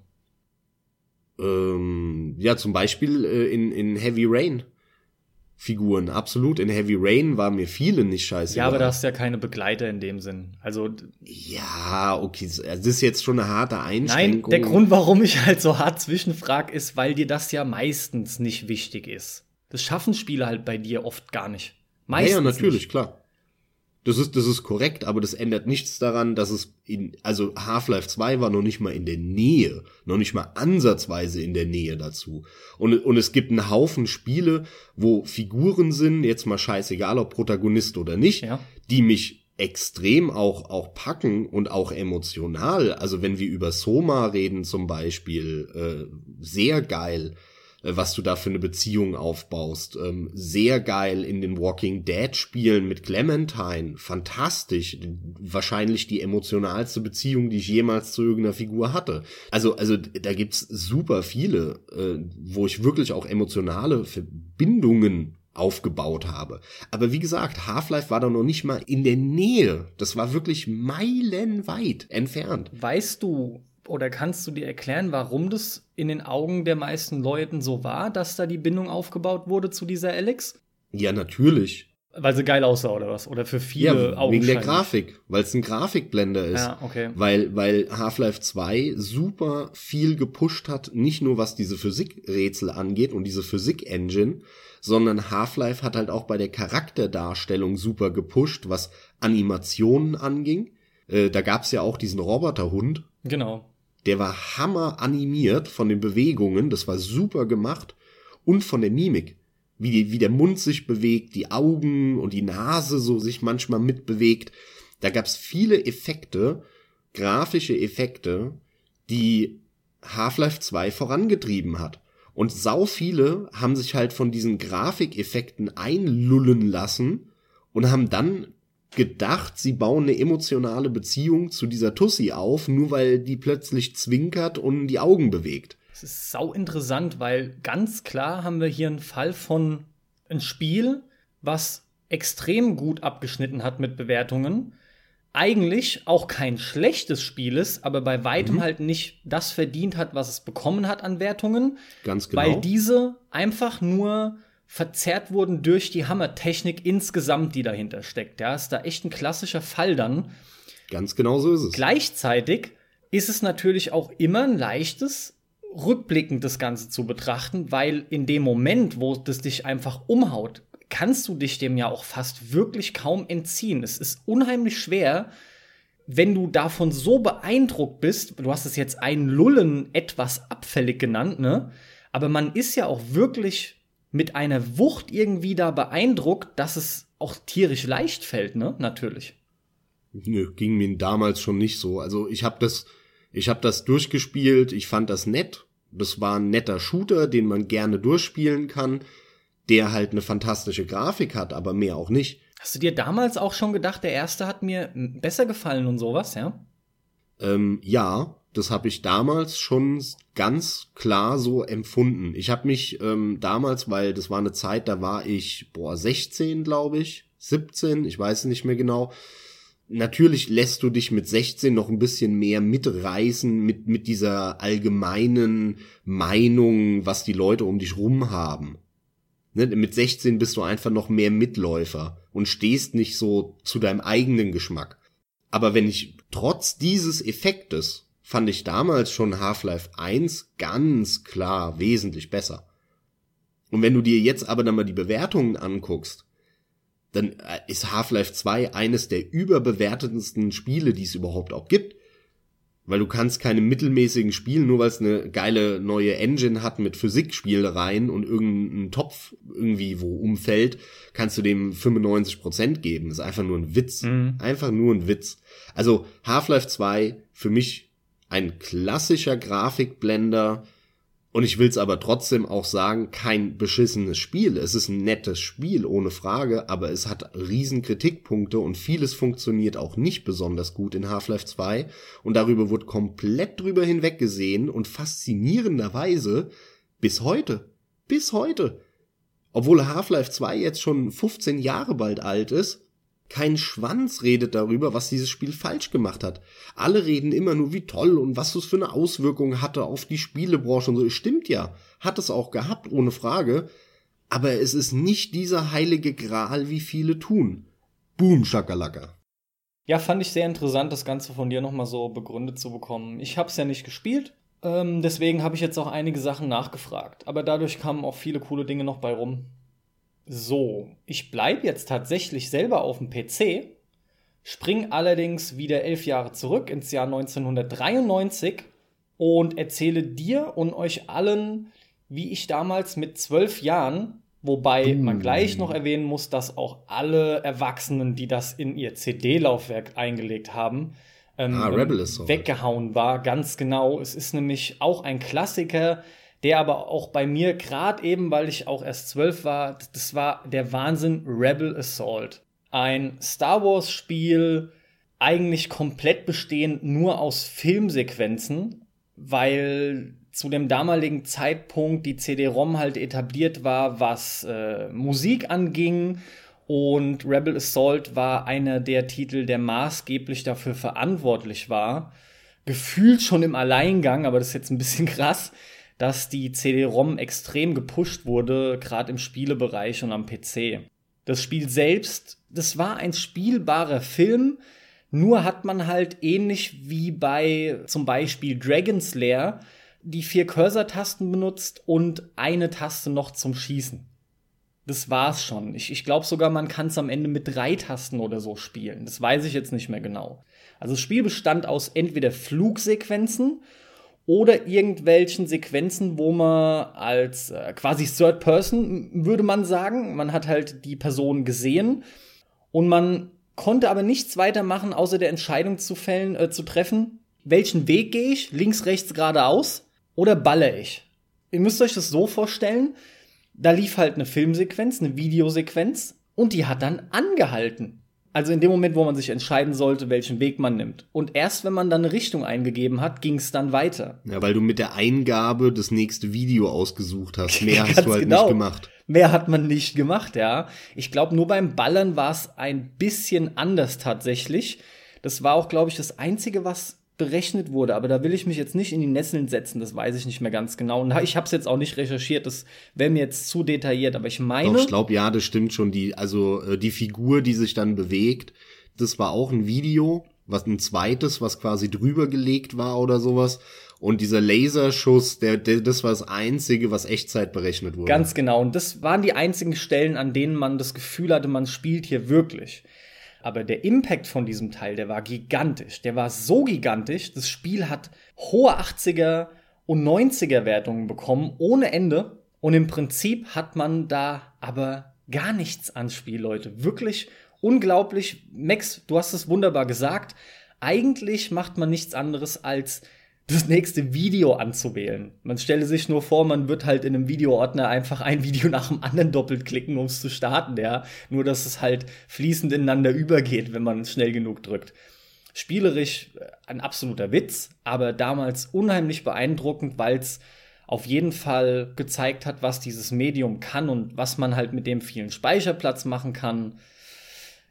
Ähm, ja, zum Beispiel äh, in, in Heavy Rain. Figuren, absolut. In Heavy Rain war mir viele nicht scheiße. Ja, aber da hast du ja keine Begleiter in dem Sinn. Also. Ja, okay. Das ist jetzt schon eine harte Einschränkung. Nein, der Grund, warum ich halt so hart zwischenfrag, ist, weil dir das ja meistens nicht wichtig ist. Das schaffen Spiele halt bei dir oft gar nicht. Meistens. Ja, ja natürlich, nicht. klar. Das ist, das ist korrekt, aber das ändert nichts daran, dass es in, also Half-Life 2 war noch nicht mal in der Nähe, noch nicht mal ansatzweise in der Nähe dazu. Und, und es gibt einen Haufen Spiele, wo Figuren sind, jetzt mal scheißegal, ob Protagonist oder nicht, ja. die mich extrem auch, auch packen und auch emotional. Also wenn wir über Soma reden zum Beispiel, äh, sehr geil. Äh, was du da für eine Beziehung aufbaust. Ähm, sehr geil in den Walking Dead Spielen mit Clementine. Fantastisch. Wahrscheinlich die emotionalste Beziehung, die ich jemals zu irgendeiner Figur hatte. Also, also da gibt's super viele, äh, wo ich wirklich auch emotionale Verbindungen aufgebaut habe. Aber wie gesagt, Half-Life war da noch nicht mal in der Nähe. Das war wirklich meilenweit entfernt. Weißt du, oder kannst du dir erklären, warum das in den Augen der meisten Leuten so war, dass da die Bindung aufgebaut wurde zu dieser Alex? Ja, natürlich. Weil sie geil aussah oder was? Oder für viele ja, Augen. Wegen der Grafik, weil es ein Grafikblender ist. Ja, okay. Weil, weil Half-Life 2 super viel gepusht hat, nicht nur was diese Physikrätsel angeht und diese Physik-Engine, sondern Half-Life hat halt auch bei der Charakterdarstellung super gepusht, was Animationen anging. Äh, da gab's ja auch diesen Roboterhund. Genau. Der war hammer animiert von den Bewegungen, das war super gemacht und von der Mimik. Wie, die, wie der Mund sich bewegt, die Augen und die Nase so sich manchmal mitbewegt. Da gab's viele Effekte, grafische Effekte, die Half-Life 2 vorangetrieben hat. Und sau viele haben sich halt von diesen Grafikeffekten einlullen lassen und haben dann gedacht, sie bauen eine emotionale Beziehung zu dieser Tussi auf, nur weil die plötzlich zwinkert und die Augen bewegt. Das ist sau interessant, weil ganz klar haben wir hier einen Fall von ein Spiel, was extrem gut abgeschnitten hat mit Bewertungen. Eigentlich auch kein schlechtes Spiel ist, aber bei weitem mhm. halt nicht das verdient hat, was es bekommen hat an Wertungen. Ganz genau. Weil diese einfach nur verzerrt wurden durch die Hammertechnik insgesamt, die dahinter steckt. Ja, ist da echt ein klassischer Fall dann. Ganz genau so ist es. Gleichzeitig ist es natürlich auch immer ein leichtes, rückblickend das Ganze zu betrachten, weil in dem Moment, wo das dich einfach umhaut, kannst du dich dem ja auch fast wirklich kaum entziehen. Es ist unheimlich schwer, wenn du davon so beeindruckt bist, du hast es jetzt ein Lullen etwas abfällig genannt, ne? Aber man ist ja auch wirklich mit einer Wucht irgendwie da beeindruckt, dass es auch tierisch leicht fällt, ne? Natürlich. Nö, ging mir damals schon nicht so. Also ich habe das, ich habe das durchgespielt. Ich fand das nett. Das war ein netter Shooter, den man gerne durchspielen kann, der halt eine fantastische Grafik hat, aber mehr auch nicht. Hast du dir damals auch schon gedacht, der erste hat mir besser gefallen und sowas, ja? Ähm, ja, das habe ich damals schon ganz klar so empfunden. Ich habe mich ähm, damals, weil das war eine Zeit, da war ich, boah, 16, glaube ich, 17, ich weiß nicht mehr genau. Natürlich lässt du dich mit 16 noch ein bisschen mehr mitreißen mit, mit dieser allgemeinen Meinung, was die Leute um dich rum haben. Ne? Mit 16 bist du einfach noch mehr Mitläufer und stehst nicht so zu deinem eigenen Geschmack. Aber wenn ich trotz dieses Effektes fand ich damals schon Half-Life 1 ganz klar wesentlich besser. Und wenn du dir jetzt aber dann mal die Bewertungen anguckst, dann äh, ist Half-Life 2 eines der überbewertetsten Spiele, die es überhaupt auch gibt. Weil du kannst keine mittelmäßigen Spiele, nur weil es eine geile neue Engine hat mit Physikspielereien und irgendeinen Topf irgendwie wo umfällt, kannst du dem 95% geben. Das ist einfach nur ein Witz. Mhm. Einfach nur ein Witz. Also Half-Life 2 für mich ein klassischer Grafikblender, und ich will es aber trotzdem auch sagen, kein beschissenes Spiel. Es ist ein nettes Spiel, ohne Frage, aber es hat riesen Kritikpunkte und vieles funktioniert auch nicht besonders gut in Half-Life 2. Und darüber wird komplett drüber hinweggesehen und faszinierenderweise bis heute. Bis heute. Obwohl Half-Life 2 jetzt schon 15 Jahre bald alt ist, kein Schwanz redet darüber, was dieses Spiel falsch gemacht hat. Alle reden immer nur, wie toll und was es für eine Auswirkung hatte auf die Spielebranche und so. Stimmt ja, hat es auch gehabt, ohne Frage. Aber es ist nicht dieser heilige Gral, wie viele tun. Boom, Schakalaka. Ja, fand ich sehr interessant, das Ganze von dir nochmal so begründet zu bekommen. Ich hab's ja nicht gespielt, ähm, deswegen habe ich jetzt auch einige Sachen nachgefragt. Aber dadurch kamen auch viele coole Dinge noch bei rum. So, ich bleibe jetzt tatsächlich selber auf dem PC, spring allerdings wieder elf Jahre zurück ins Jahr 1993 und erzähle dir und euch allen, wie ich damals mit zwölf Jahren, wobei mm. man gleich noch erwähnen muss, dass auch alle Erwachsenen, die das in ihr CD-Laufwerk eingelegt haben, ähm, ah, weggehauen war. Ganz genau. Es ist nämlich auch ein Klassiker, der aber auch bei mir, gerade eben, weil ich auch erst zwölf war, das war der Wahnsinn Rebel Assault. Ein Star Wars-Spiel, eigentlich komplett bestehend nur aus Filmsequenzen, weil zu dem damaligen Zeitpunkt die CD-ROM halt etabliert war, was äh, Musik anging. Und Rebel Assault war einer der Titel, der maßgeblich dafür verantwortlich war. Gefühlt schon im Alleingang, aber das ist jetzt ein bisschen krass, dass die CD-ROM extrem gepusht wurde, gerade im Spielebereich und am PC. Das Spiel selbst, das war ein spielbarer Film, nur hat man halt ähnlich wie bei zum Beispiel Dragon's Lair die vier Cursor-Tasten benutzt und eine Taste noch zum Schießen. Das war's schon. Ich, ich glaube sogar, man kann es am Ende mit drei Tasten oder so spielen. Das weiß ich jetzt nicht mehr genau. Also das Spiel bestand aus entweder Flugsequenzen oder irgendwelchen Sequenzen, wo man als äh, quasi Third Person, würde man sagen, man hat halt die Person gesehen und man konnte aber nichts weiter machen, außer der Entscheidung zu fällen, äh, zu treffen, welchen Weg gehe ich, links, rechts, geradeaus oder balle ich. Ihr müsst euch das so vorstellen, da lief halt eine Filmsequenz, eine Videosequenz und die hat dann angehalten. Also in dem Moment, wo man sich entscheiden sollte, welchen Weg man nimmt. Und erst wenn man dann eine Richtung eingegeben hat, ging es dann weiter. Ja, weil du mit der Eingabe das nächste Video ausgesucht hast. Mehr hast du halt genau. nicht gemacht. Mehr hat man nicht gemacht, ja. Ich glaube, nur beim Ballern war es ein bisschen anders tatsächlich. Das war auch, glaube ich, das Einzige, was berechnet wurde, aber da will ich mich jetzt nicht in die Nesseln setzen, das weiß ich nicht mehr ganz genau. Und ich habe es jetzt auch nicht recherchiert, das wäre mir jetzt zu detailliert, aber ich meine. Doch, ich glaube, ja, das stimmt schon. Die, also äh, die Figur, die sich dann bewegt, das war auch ein Video, was ein zweites, was quasi drüber gelegt war oder sowas. Und dieser Laserschuss, der, der, das war das Einzige, was Echtzeit berechnet wurde. Ganz genau. Und das waren die einzigen Stellen, an denen man das Gefühl hatte, man spielt hier wirklich. Aber der Impact von diesem Teil, der war gigantisch. Der war so gigantisch. Das Spiel hat hohe 80er und 90er Wertungen bekommen, ohne Ende. Und im Prinzip hat man da aber gar nichts ans Spiel, Leute. Wirklich unglaublich. Max, du hast es wunderbar gesagt. Eigentlich macht man nichts anderes als das nächste Video anzuwählen. Man stelle sich nur vor, man wird halt in einem Videoordner einfach ein Video nach dem anderen doppelt klicken, um es zu starten, ja. Nur, dass es halt fließend ineinander übergeht, wenn man schnell genug drückt. Spielerisch äh, ein absoluter Witz, aber damals unheimlich beeindruckend, weil es auf jeden Fall gezeigt hat, was dieses Medium kann und was man halt mit dem vielen Speicherplatz machen kann.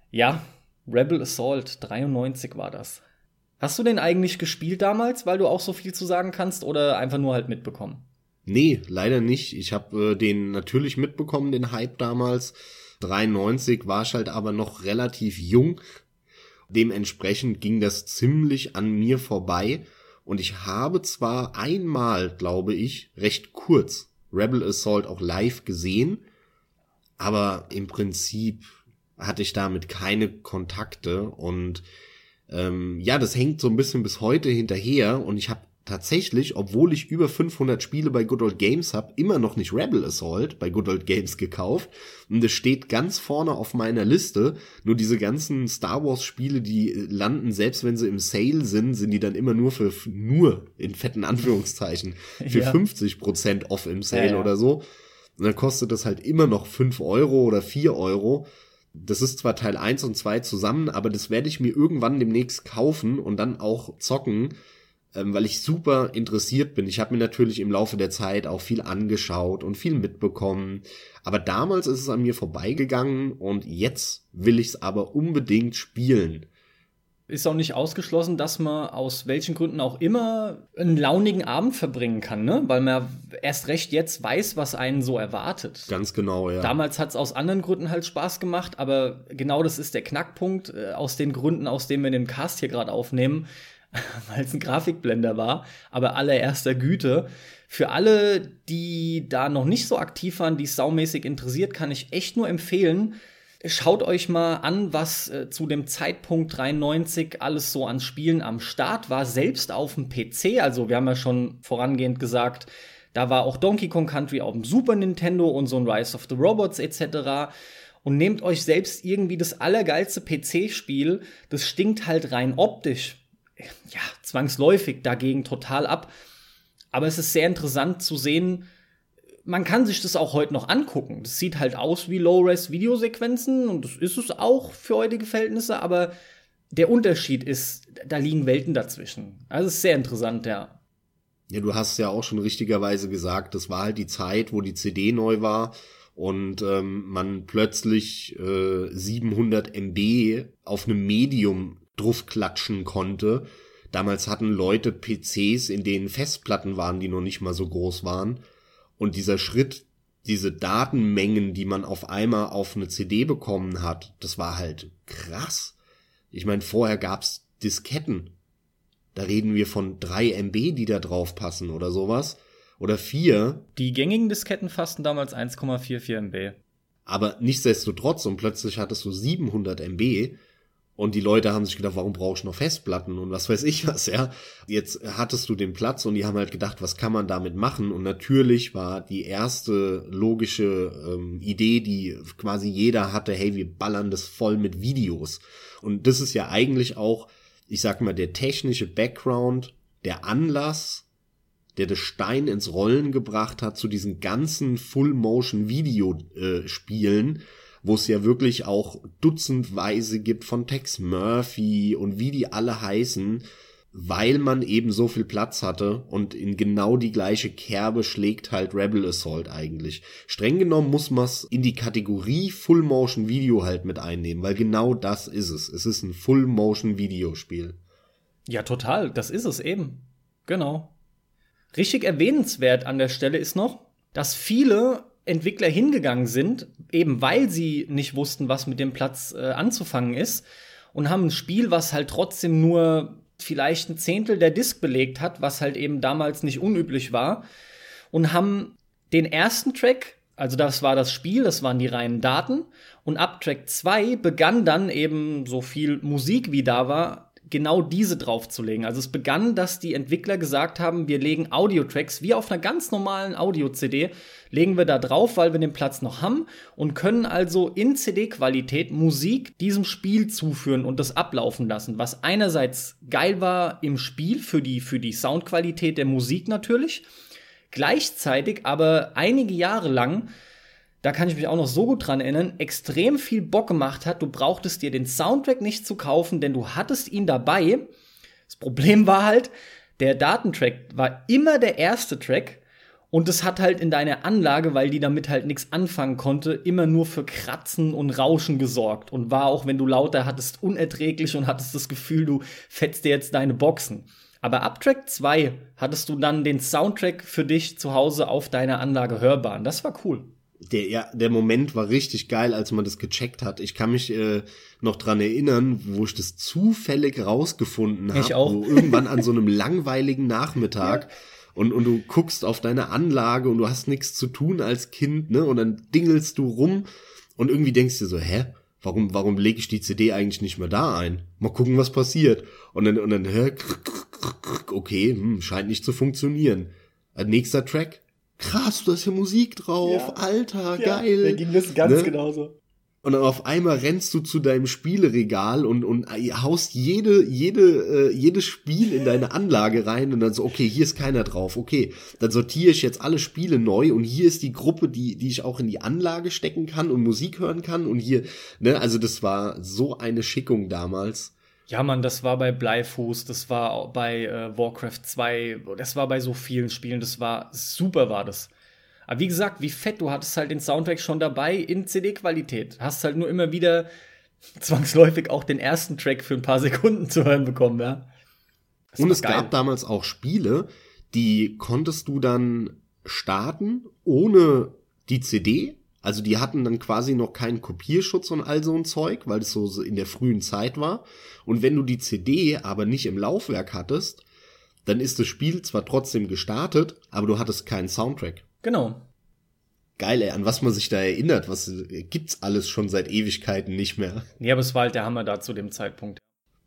Ja, Rebel Assault 93 war das. Hast du den eigentlich gespielt damals, weil du auch so viel zu sagen kannst oder einfach nur halt mitbekommen? Nee, leider nicht. Ich habe äh, den natürlich mitbekommen, den Hype damals. 93 war ich halt aber noch relativ jung. Dementsprechend ging das ziemlich an mir vorbei. Und ich habe zwar einmal, glaube ich, recht kurz Rebel Assault auch live gesehen, aber im Prinzip hatte ich damit keine Kontakte und ähm, ja, das hängt so ein bisschen bis heute hinterher und ich habe tatsächlich, obwohl ich über 500 Spiele bei Good Old Games habe, immer noch nicht Rebel Assault bei Good Old Games gekauft. Und es steht ganz vorne auf meiner Liste. Nur diese ganzen Star Wars Spiele, die landen, selbst wenn sie im Sale sind, sind die dann immer nur für, nur in fetten Anführungszeichen, für ja. 50 Prozent off im Sale ja, ja. oder so. Und dann kostet das halt immer noch 5 Euro oder 4 Euro. Das ist zwar Teil 1 und 2 zusammen, aber das werde ich mir irgendwann demnächst kaufen und dann auch zocken, ähm, weil ich super interessiert bin. Ich habe mir natürlich im Laufe der Zeit auch viel angeschaut und viel mitbekommen. Aber damals ist es an mir vorbeigegangen und jetzt will ich es aber unbedingt spielen ist auch nicht ausgeschlossen, dass man aus welchen Gründen auch immer einen launigen Abend verbringen kann, ne? Weil man erst recht jetzt weiß, was einen so erwartet. Ganz genau, ja. Damals hat es aus anderen Gründen halt Spaß gemacht, aber genau das ist der Knackpunkt, äh, aus den Gründen, aus denen wir den Cast hier gerade aufnehmen, weil es ein Grafikblender war, aber allererster Güte. Für alle, die da noch nicht so aktiv waren, die es saumäßig interessiert, kann ich echt nur empfehlen, Schaut euch mal an, was äh, zu dem Zeitpunkt 93 alles so an Spielen am Start war, selbst auf dem PC. Also wir haben ja schon vorangehend gesagt, da war auch Donkey Kong Country auf dem Super Nintendo und so ein Rise of the Robots etc. Und nehmt euch selbst irgendwie das allergeilste PC-Spiel, das stinkt halt rein optisch, ja, zwangsläufig dagegen total ab. Aber es ist sehr interessant zu sehen, man kann sich das auch heute noch angucken. Das sieht halt aus wie Low-Res-Videosequenzen und das ist es auch für heutige Verhältnisse, aber der Unterschied ist, da liegen Welten dazwischen. Also ist sehr interessant, ja. Ja, du hast ja auch schon richtigerweise gesagt, das war halt die Zeit, wo die CD neu war und ähm, man plötzlich äh, 700 MB auf einem Medium draufklatschen konnte. Damals hatten Leute PCs, in denen Festplatten waren, die noch nicht mal so groß waren. Und dieser Schritt, diese Datenmengen, die man auf einmal auf eine CD bekommen hat, das war halt krass. Ich meine, vorher gab's Disketten. Da reden wir von drei MB, die da drauf passen oder sowas. Oder vier. Die gängigen Disketten fassten damals 1,44 MB. Aber nichtsdestotrotz, und plötzlich hattest du 700 MB und die Leute haben sich gedacht, warum brauche ich noch Festplatten und was weiß ich was, ja. Jetzt hattest du den Platz und die haben halt gedacht, was kann man damit machen? Und natürlich war die erste logische ähm, Idee, die quasi jeder hatte, hey, wir ballern das voll mit Videos. Und das ist ja eigentlich auch, ich sag mal, der technische Background, der Anlass, der das Stein ins Rollen gebracht hat zu diesen ganzen Full-Motion-Video-Spielen. Äh, wo es ja wirklich auch dutzendweise gibt von Tex Murphy und wie die alle heißen, weil man eben so viel Platz hatte und in genau die gleiche Kerbe schlägt halt Rebel Assault eigentlich. Streng genommen muss man es in die Kategorie Full Motion Video halt mit einnehmen, weil genau das ist es. Es ist ein Full Motion Videospiel. Ja, total, das ist es eben. Genau. Richtig erwähnenswert an der Stelle ist noch, dass viele Entwickler hingegangen sind, eben weil sie nicht wussten, was mit dem Platz äh, anzufangen ist, und haben ein Spiel, was halt trotzdem nur vielleicht ein Zehntel der Disk belegt hat, was halt eben damals nicht unüblich war, und haben den ersten Track, also das war das Spiel, das waren die reinen Daten, und ab Track 2 begann dann eben so viel Musik wie da war, genau diese draufzulegen. Also es begann, dass die Entwickler gesagt haben, wir legen Audio-Tracks wie auf einer ganz normalen Audio-CD, legen wir da drauf, weil wir den Platz noch haben und können also in CD-Qualität Musik diesem Spiel zuführen und das ablaufen lassen, was einerseits geil war im Spiel für die, für die Soundqualität der Musik natürlich, gleichzeitig aber einige Jahre lang da kann ich mich auch noch so gut dran erinnern, extrem viel Bock gemacht hat. Du brauchtest dir den Soundtrack nicht zu kaufen, denn du hattest ihn dabei. Das Problem war halt, der Datentrack war immer der erste Track und es hat halt in deiner Anlage, weil die damit halt nichts anfangen konnte, immer nur für Kratzen und Rauschen gesorgt und war auch, wenn du lauter hattest, unerträglich und hattest das Gefühl, du fetzt dir jetzt deine Boxen. Aber ab Track 2 hattest du dann den Soundtrack für dich zu Hause auf deiner Anlage hörbar. Und das war cool der, ja, der Moment war richtig geil, als man das gecheckt hat. Ich kann mich äh, noch dran erinnern, wo ich das zufällig rausgefunden habe. Wo irgendwann an so einem langweiligen Nachmittag ja. und, und du guckst auf deine Anlage und du hast nichts zu tun als Kind, ne? Und dann dingelst du rum und irgendwie denkst du so, hä? Warum, warum lege ich die CD eigentlich nicht mehr da ein? Mal gucken, was passiert. Und dann, und dann, hä? Okay, hm, scheint nicht zu funktionieren. Nächster Track, krass, du hast hier Musik drauf, ja. Alter, ja, geil. Da ging das ganz ne? genauso. Und dann auf einmal rennst du zu deinem Spieleregal und, und haust jede, jede, äh, jedes Spiel in deine Anlage rein und dann so, okay, hier ist keiner drauf, okay, dann sortiere ich jetzt alle Spiele neu und hier ist die Gruppe, die, die ich auch in die Anlage stecken kann und Musik hören kann und hier, ne, also das war so eine Schickung damals. Ja, Mann, das war bei Bleifuß, das war bei äh, Warcraft 2, das war bei so vielen Spielen, das war super, war das. Aber wie gesagt, wie fett, du hattest halt den Soundtrack schon dabei in CD-Qualität. Hast halt nur immer wieder zwangsläufig auch den ersten Track für ein paar Sekunden zu hören bekommen, ja. Das Und es geil. gab damals auch Spiele, die konntest du dann starten ohne die CD also die hatten dann quasi noch keinen Kopierschutz und all so ein Zeug, weil es so in der frühen Zeit war. Und wenn du die CD aber nicht im Laufwerk hattest, dann ist das Spiel zwar trotzdem gestartet, aber du hattest keinen Soundtrack. Genau. Geil, ey, an was man sich da erinnert, was gibt's alles schon seit Ewigkeiten nicht mehr. Ja, aber es war halt der Hammer da zu dem Zeitpunkt.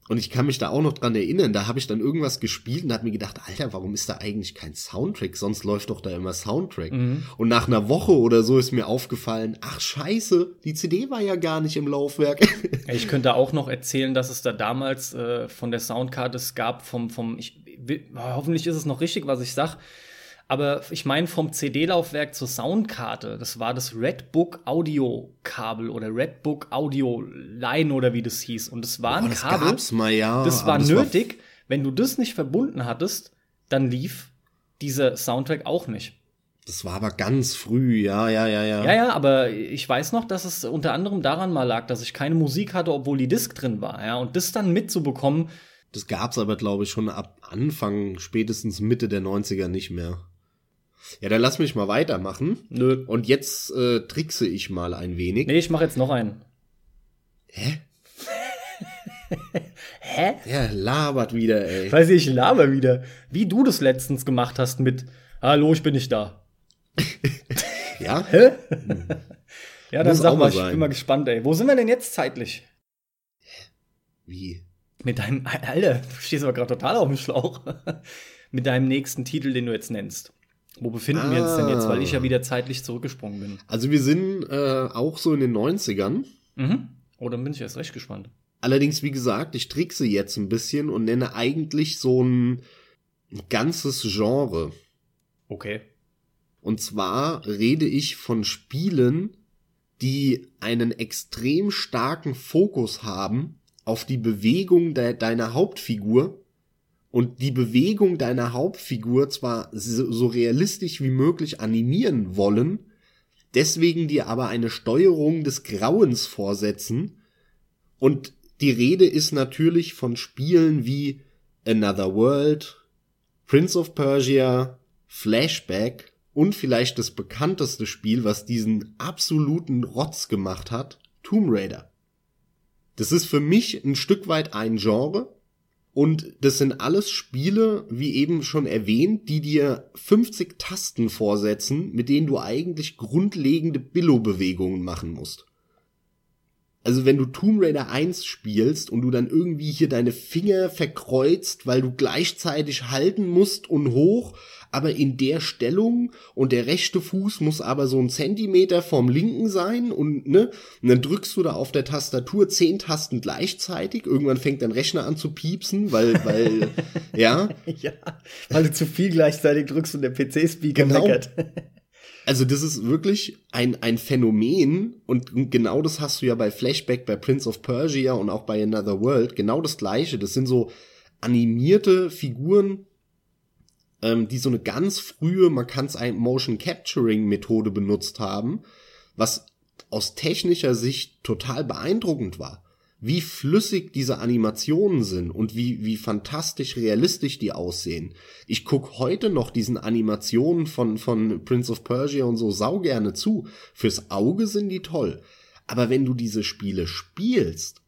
Und ich kann mich da auch noch dran erinnern, da habe ich dann irgendwas gespielt und habe mir gedacht, Alter, warum ist da eigentlich kein Soundtrack? Sonst läuft doch da immer Soundtrack. Mhm. Und nach einer Woche oder so ist mir aufgefallen, ach scheiße, die CD war ja gar nicht im Laufwerk. Ich könnte auch noch erzählen, dass es da damals äh, von der Soundkarte es gab vom, vom ich, hoffentlich ist es noch richtig, was ich sag, aber ich meine vom CD-Laufwerk zur Soundkarte, das war das Redbook Audio Kabel oder Redbook Audio Line oder wie das hieß. Und das war ein das Kabel. Gab's mal, ja. Das war das nötig. War Wenn du das nicht verbunden hattest, dann lief dieser Soundtrack auch nicht. Das war aber ganz früh, ja, ja, ja, ja. Ja, ja, aber ich weiß noch, dass es unter anderem daran mal lag, dass ich keine Musik hatte, obwohl die Disc drin war, ja. Und das dann mitzubekommen. Das gab's aber, glaube ich, schon ab Anfang, spätestens Mitte der 90er nicht mehr. Ja, dann lass mich mal weitermachen. Nö. Und jetzt äh, trickse ich mal ein wenig. Nee, ich mache jetzt noch einen. Hä? Hä? Ja, labert wieder, ey. Weiß ich, ich laber wieder. Wie du das letztens gemacht hast mit Hallo, ich bin nicht da. ja? Hä? Hm. Ja, dann Muss sag mal, ich bin mal gespannt, ey. Wo sind wir denn jetzt zeitlich? Wie? Mit deinem, Alter, du stehst aber gerade total auf dem Schlauch. Mit deinem nächsten Titel, den du jetzt nennst. Wo befinden ah. wir uns denn jetzt, weil ich ja wieder zeitlich zurückgesprungen bin? Also wir sind äh, auch so in den 90ern. Mhm. Oh, dann bin ich erst recht gespannt. Allerdings, wie gesagt, ich trickse jetzt ein bisschen und nenne eigentlich so ein ganzes Genre. Okay. Und zwar rede ich von Spielen, die einen extrem starken Fokus haben auf die Bewegung de deiner Hauptfigur und die Bewegung deiner Hauptfigur zwar so realistisch wie möglich animieren wollen, deswegen dir aber eine Steuerung des Grauens vorsetzen. Und die Rede ist natürlich von Spielen wie Another World, Prince of Persia, Flashback und vielleicht das bekannteste Spiel, was diesen absoluten Rotz gemacht hat, Tomb Raider. Das ist für mich ein Stück weit ein Genre, und das sind alles Spiele, wie eben schon erwähnt, die dir 50 Tasten vorsetzen, mit denen du eigentlich grundlegende Billo-Bewegungen machen musst. Also wenn du Tomb Raider 1 spielst und du dann irgendwie hier deine Finger verkreuzt, weil du gleichzeitig halten musst und hoch, aber in der Stellung und der rechte Fuß muss aber so ein Zentimeter vom linken sein und ne, und dann drückst du da auf der Tastatur zehn Tasten gleichzeitig. Irgendwann fängt dein Rechner an zu piepsen, weil, weil, ja. Ja, weil du zu viel gleichzeitig drückst und der PC-Speaker Genau. meckert. Also das ist wirklich ein, ein Phänomen und genau das hast du ja bei Flashback, bei Prince of Persia und auch bei Another World, genau das gleiche. Das sind so animierte Figuren, ähm, die so eine ganz frühe, man kann es ein Motion Capturing Methode benutzt haben, was aus technischer Sicht total beeindruckend war. Wie flüssig diese Animationen sind und wie, wie fantastisch realistisch die aussehen. Ich guck heute noch diesen Animationen von, von Prince of Persia und so saugerne zu. Fürs Auge sind die toll. Aber wenn du diese Spiele spielst,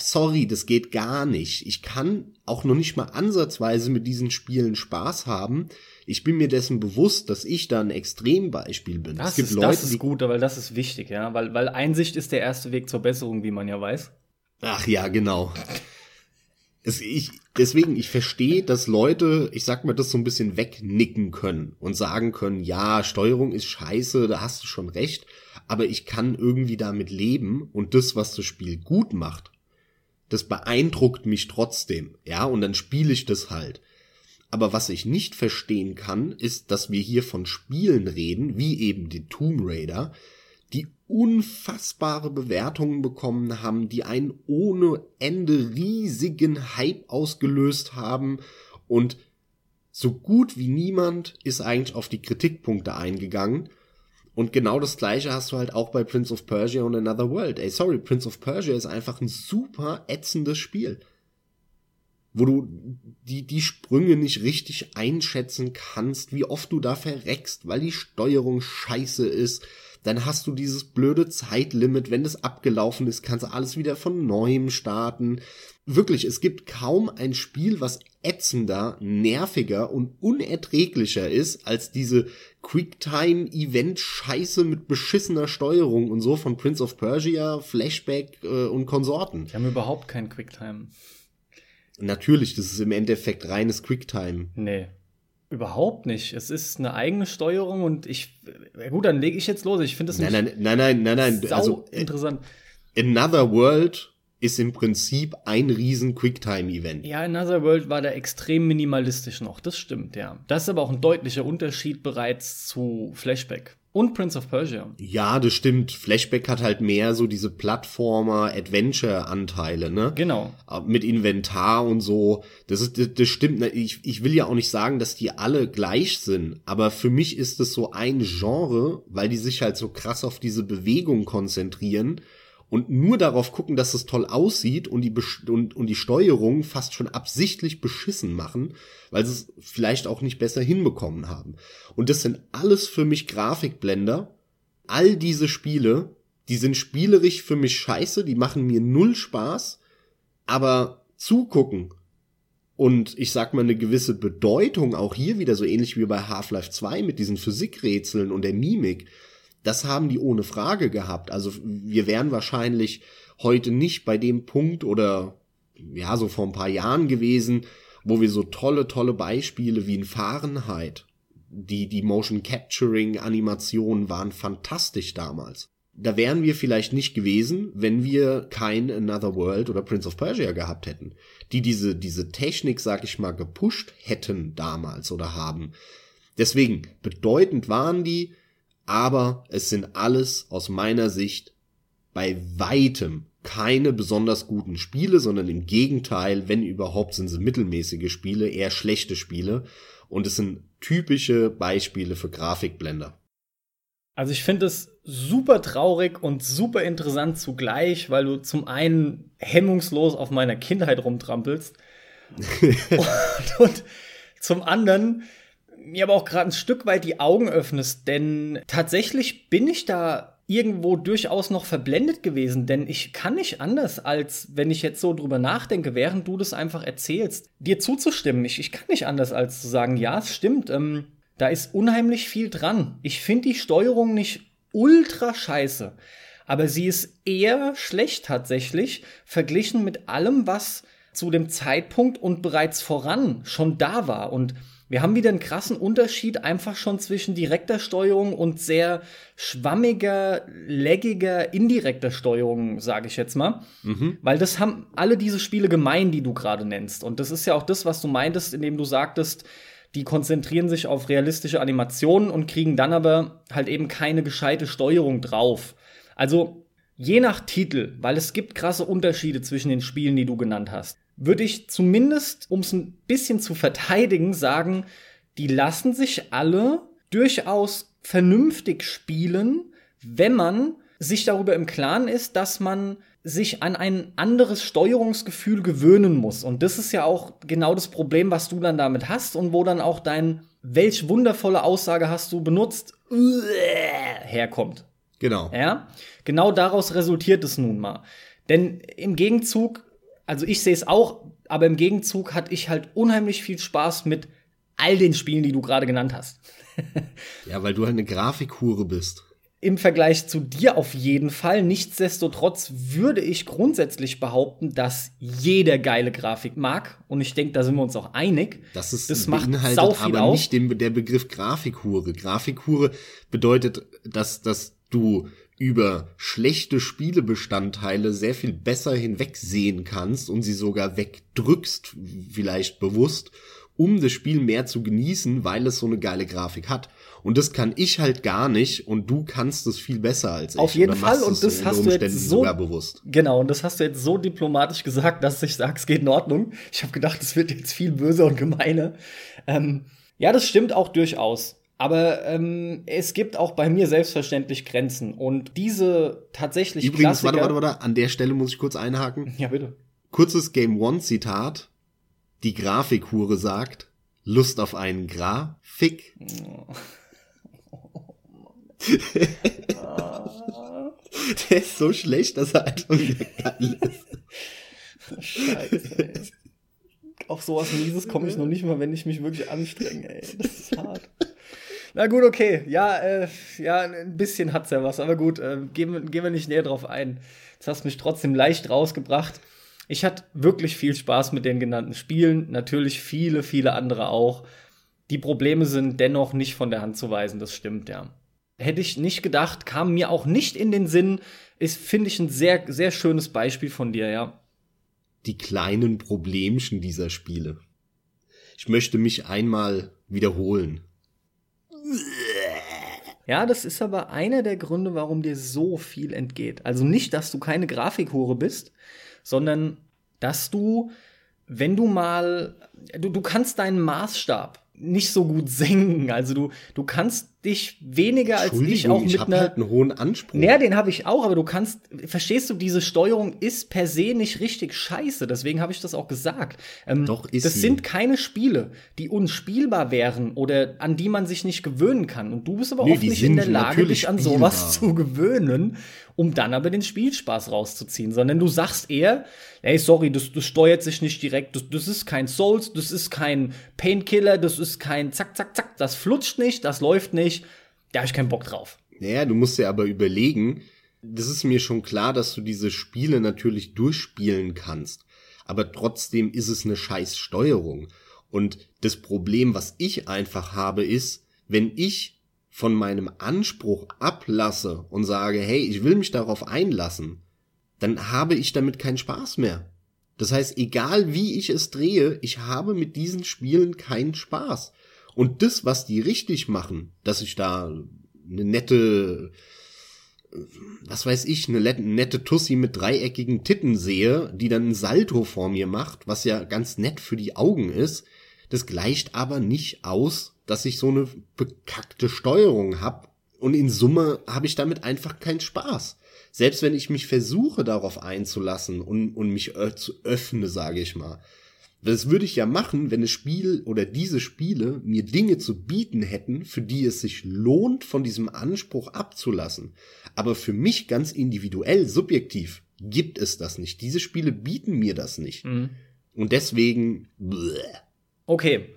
sorry, das geht gar nicht. Ich kann auch noch nicht mal ansatzweise mit diesen Spielen Spaß haben. Ich bin mir dessen bewusst, dass ich da ein Extrembeispiel bin. Das, es gibt ist, Leute, das ist die gut, weil das ist wichtig, ja. Weil, weil Einsicht ist der erste Weg zur Besserung, wie man ja weiß. Ach ja, genau. Es, ich, deswegen, ich verstehe, dass Leute, ich sag mal, das so ein bisschen wegnicken können und sagen können, ja, Steuerung ist scheiße, da hast du schon recht, aber ich kann irgendwie damit leben und das, was das Spiel gut macht, das beeindruckt mich trotzdem, ja, und dann spiele ich das halt. Aber was ich nicht verstehen kann, ist, dass wir hier von Spielen reden, wie eben die Tomb Raider, die unfassbare Bewertungen bekommen haben, die einen ohne Ende riesigen Hype ausgelöst haben und so gut wie niemand ist eigentlich auf die Kritikpunkte eingegangen. Und genau das gleiche hast du halt auch bei Prince of Persia und Another World. Ey, sorry, Prince of Persia ist einfach ein super ätzendes Spiel. Wo du die, die Sprünge nicht richtig einschätzen kannst, wie oft du da verreckst, weil die Steuerung scheiße ist. Dann hast du dieses blöde Zeitlimit. Wenn das abgelaufen ist, kannst du alles wieder von neuem starten. Wirklich, es gibt kaum ein Spiel, was ätzender, nerviger und unerträglicher ist als diese Quicktime-Event-Scheiße mit beschissener Steuerung und so von Prince of Persia, Flashback äh, und Konsorten. Die haben überhaupt keinen Quicktime. Natürlich, das ist im Endeffekt reines Quicktime. Nee. Überhaupt nicht. Es ist eine eigene Steuerung und ich. Gut, dann lege ich jetzt los. Ich finde das Nein, nein, nein, nein, nein, nein. sau Also äh, interessant. Another World ist im Prinzip ein riesen Quicktime-Event. Ja, Another World war da extrem minimalistisch noch. Das stimmt, ja. Das ist aber auch ein deutlicher Unterschied bereits zu Flashback und Prince of Persia. Ja, das stimmt. Flashback hat halt mehr so diese Plattformer-Adventure-Anteile, ne? Genau. Mit Inventar und so. Das ist, das, das stimmt. Ich, ich will ja auch nicht sagen, dass die alle gleich sind, aber für mich ist es so ein Genre, weil die sich halt so krass auf diese Bewegung konzentrieren und nur darauf gucken, dass es toll aussieht und die, und, und die Steuerung fast schon absichtlich beschissen machen, weil sie es vielleicht auch nicht besser hinbekommen haben. Und das sind alles für mich Grafikblender. All diese Spiele, die sind spielerisch für mich scheiße, die machen mir null Spaß, aber zugucken und ich sag mal eine gewisse Bedeutung auch hier wieder so ähnlich wie bei Half-Life 2 mit diesen Physikrätseln und der Mimik, das haben die ohne Frage gehabt. Also wir wären wahrscheinlich heute nicht bei dem Punkt oder ja, so vor ein paar Jahren gewesen, wo wir so tolle, tolle Beispiele wie in Fahrenheit, die, die Motion Capturing Animationen waren fantastisch damals. Da wären wir vielleicht nicht gewesen, wenn wir kein Another World oder Prince of Persia gehabt hätten, die diese, diese Technik, sag ich mal, gepusht hätten damals oder haben. Deswegen, bedeutend waren die, aber es sind alles aus meiner Sicht bei weitem keine besonders guten Spiele, sondern im Gegenteil, wenn überhaupt, sind sie mittelmäßige Spiele, eher schlechte Spiele. Und es sind typische Beispiele für Grafikblender. Also ich finde es super traurig und super interessant zugleich, weil du zum einen hemmungslos auf meiner Kindheit rumtrampelst und, und zum anderen mir aber auch gerade ein Stück weit die Augen öffnest, denn tatsächlich bin ich da irgendwo durchaus noch verblendet gewesen, denn ich kann nicht anders, als wenn ich jetzt so drüber nachdenke, während du das einfach erzählst, dir zuzustimmen. Ich, ich kann nicht anders, als zu sagen, ja, es stimmt, ähm, da ist unheimlich viel dran. Ich finde die Steuerung nicht ultra scheiße. aber sie ist eher schlecht tatsächlich, verglichen mit allem, was zu dem Zeitpunkt und bereits voran schon da war. Und wir haben wieder einen krassen Unterschied einfach schon zwischen direkter Steuerung und sehr schwammiger, laggiger, indirekter Steuerung, sage ich jetzt mal. Mhm. Weil das haben alle diese Spiele gemein, die du gerade nennst. Und das ist ja auch das, was du meintest, indem du sagtest, die konzentrieren sich auf realistische Animationen und kriegen dann aber halt eben keine gescheite Steuerung drauf. Also je nach Titel, weil es gibt krasse Unterschiede zwischen den Spielen, die du genannt hast, würde ich zumindest, um es ein bisschen zu verteidigen, sagen, die lassen sich alle durchaus vernünftig spielen, wenn man sich darüber im Klaren ist, dass man sich an ein anderes Steuerungsgefühl gewöhnen muss. Und das ist ja auch genau das Problem, was du dann damit hast und wo dann auch dein welch wundervolle Aussage hast du benutzt herkommt. Genau. Ja? Genau daraus resultiert es nun mal. Denn im Gegenzug, also ich sehe es auch, aber im Gegenzug hatte ich halt unheimlich viel Spaß mit all den Spielen, die du gerade genannt hast. ja, weil du halt eine Grafikhure bist im Vergleich zu dir auf jeden Fall. Nichtsdestotrotz würde ich grundsätzlich behaupten, dass jeder geile Grafik mag. Und ich denke, da sind wir uns auch einig. Das ist das macht sau viel aber aus. nicht den, der Begriff Grafikhure. Grafikhure bedeutet, dass, dass du über schlechte Spielebestandteile sehr viel besser hinwegsehen kannst und sie sogar wegdrückst, vielleicht bewusst, um das Spiel mehr zu genießen, weil es so eine geile Grafik hat. Und das kann ich halt gar nicht und du kannst es viel besser als ich. Auf jeden Fall und das hast du jetzt so bewusst. Genau, und das hast du jetzt so diplomatisch gesagt, dass ich sage, es geht in Ordnung. Ich habe gedacht, es wird jetzt viel böser und gemeiner. Ähm, ja, das stimmt auch durchaus. Aber ähm, es gibt auch bei mir selbstverständlich Grenzen. Und diese tatsächlich Übrigens, Klassiker warte, warte, warte, an der Stelle muss ich kurz einhaken. Ja, bitte. Kurzes Game One-Zitat die Grafikhure sagt, Lust auf einen Grafik. Der ist so schlecht, dass er einfach wieder geil ist. Scheiße, ey. Auf sowas Mieses komme ich noch nicht mal, wenn ich mich wirklich anstrenge, ey. Das ist hart. Na gut, okay. Ja, äh, ja, ein bisschen hat's ja was, aber gut, äh, gehen, gehen wir nicht näher drauf ein. Das hast mich trotzdem leicht rausgebracht. Ich hatte wirklich viel Spaß mit den genannten Spielen, natürlich viele, viele andere auch. Die Probleme sind dennoch nicht von der Hand zu weisen, das stimmt, ja. Hätte ich nicht gedacht, kam mir auch nicht in den Sinn, ist, finde ich, ein sehr, sehr schönes Beispiel von dir, ja. Die kleinen Problemchen dieser Spiele. Ich möchte mich einmal wiederholen. Ja, das ist aber einer der Gründe, warum dir so viel entgeht. Also nicht, dass du keine Grafikhure bist, sondern dass du, wenn du mal, du, du kannst deinen Maßstab nicht so gut senken. Also du, du kannst dich weniger als ich auch mit ich einer halt einen hohen Anspruch. Naja, den habe ich auch, aber du kannst, verstehst du, diese Steuerung ist per se nicht richtig scheiße. Deswegen habe ich das auch gesagt. Ähm, Doch ist Das sie. sind keine Spiele, die unspielbar wären oder an die man sich nicht gewöhnen kann. Und du bist aber nee, oft nicht in der Lage, dich an sowas zu gewöhnen, um dann aber den Spielspaß rauszuziehen, sondern du sagst eher, ey, sorry, das, das steuert sich nicht direkt, das, das ist kein Souls, das ist kein Painkiller, das ist kein Zack, Zack, Zack, das flutscht nicht, das läuft nicht da habe ich keinen Bock drauf. Naja, du musst dir aber überlegen, das ist mir schon klar, dass du diese Spiele natürlich durchspielen kannst. Aber trotzdem ist es eine scheiß Steuerung. Und das Problem, was ich einfach habe, ist, wenn ich von meinem Anspruch ablasse und sage, hey, ich will mich darauf einlassen, dann habe ich damit keinen Spaß mehr. Das heißt, egal wie ich es drehe, ich habe mit diesen Spielen keinen Spaß. Und das, was die richtig machen, dass ich da eine nette, was weiß ich, eine nette Tussi mit dreieckigen Titten sehe, die dann ein Salto vor mir macht, was ja ganz nett für die Augen ist, das gleicht aber nicht aus, dass ich so eine bekackte Steuerung hab und in Summe habe ich damit einfach keinen Spaß. Selbst wenn ich mich versuche darauf einzulassen und, und mich zu öffne, sage ich mal, das würde ich ja machen, wenn das Spiel oder diese Spiele mir Dinge zu bieten hätten, für die es sich lohnt, von diesem Anspruch abzulassen. Aber für mich ganz individuell, subjektiv, gibt es das nicht. Diese Spiele bieten mir das nicht. Mhm. Und deswegen. Bleh. Okay.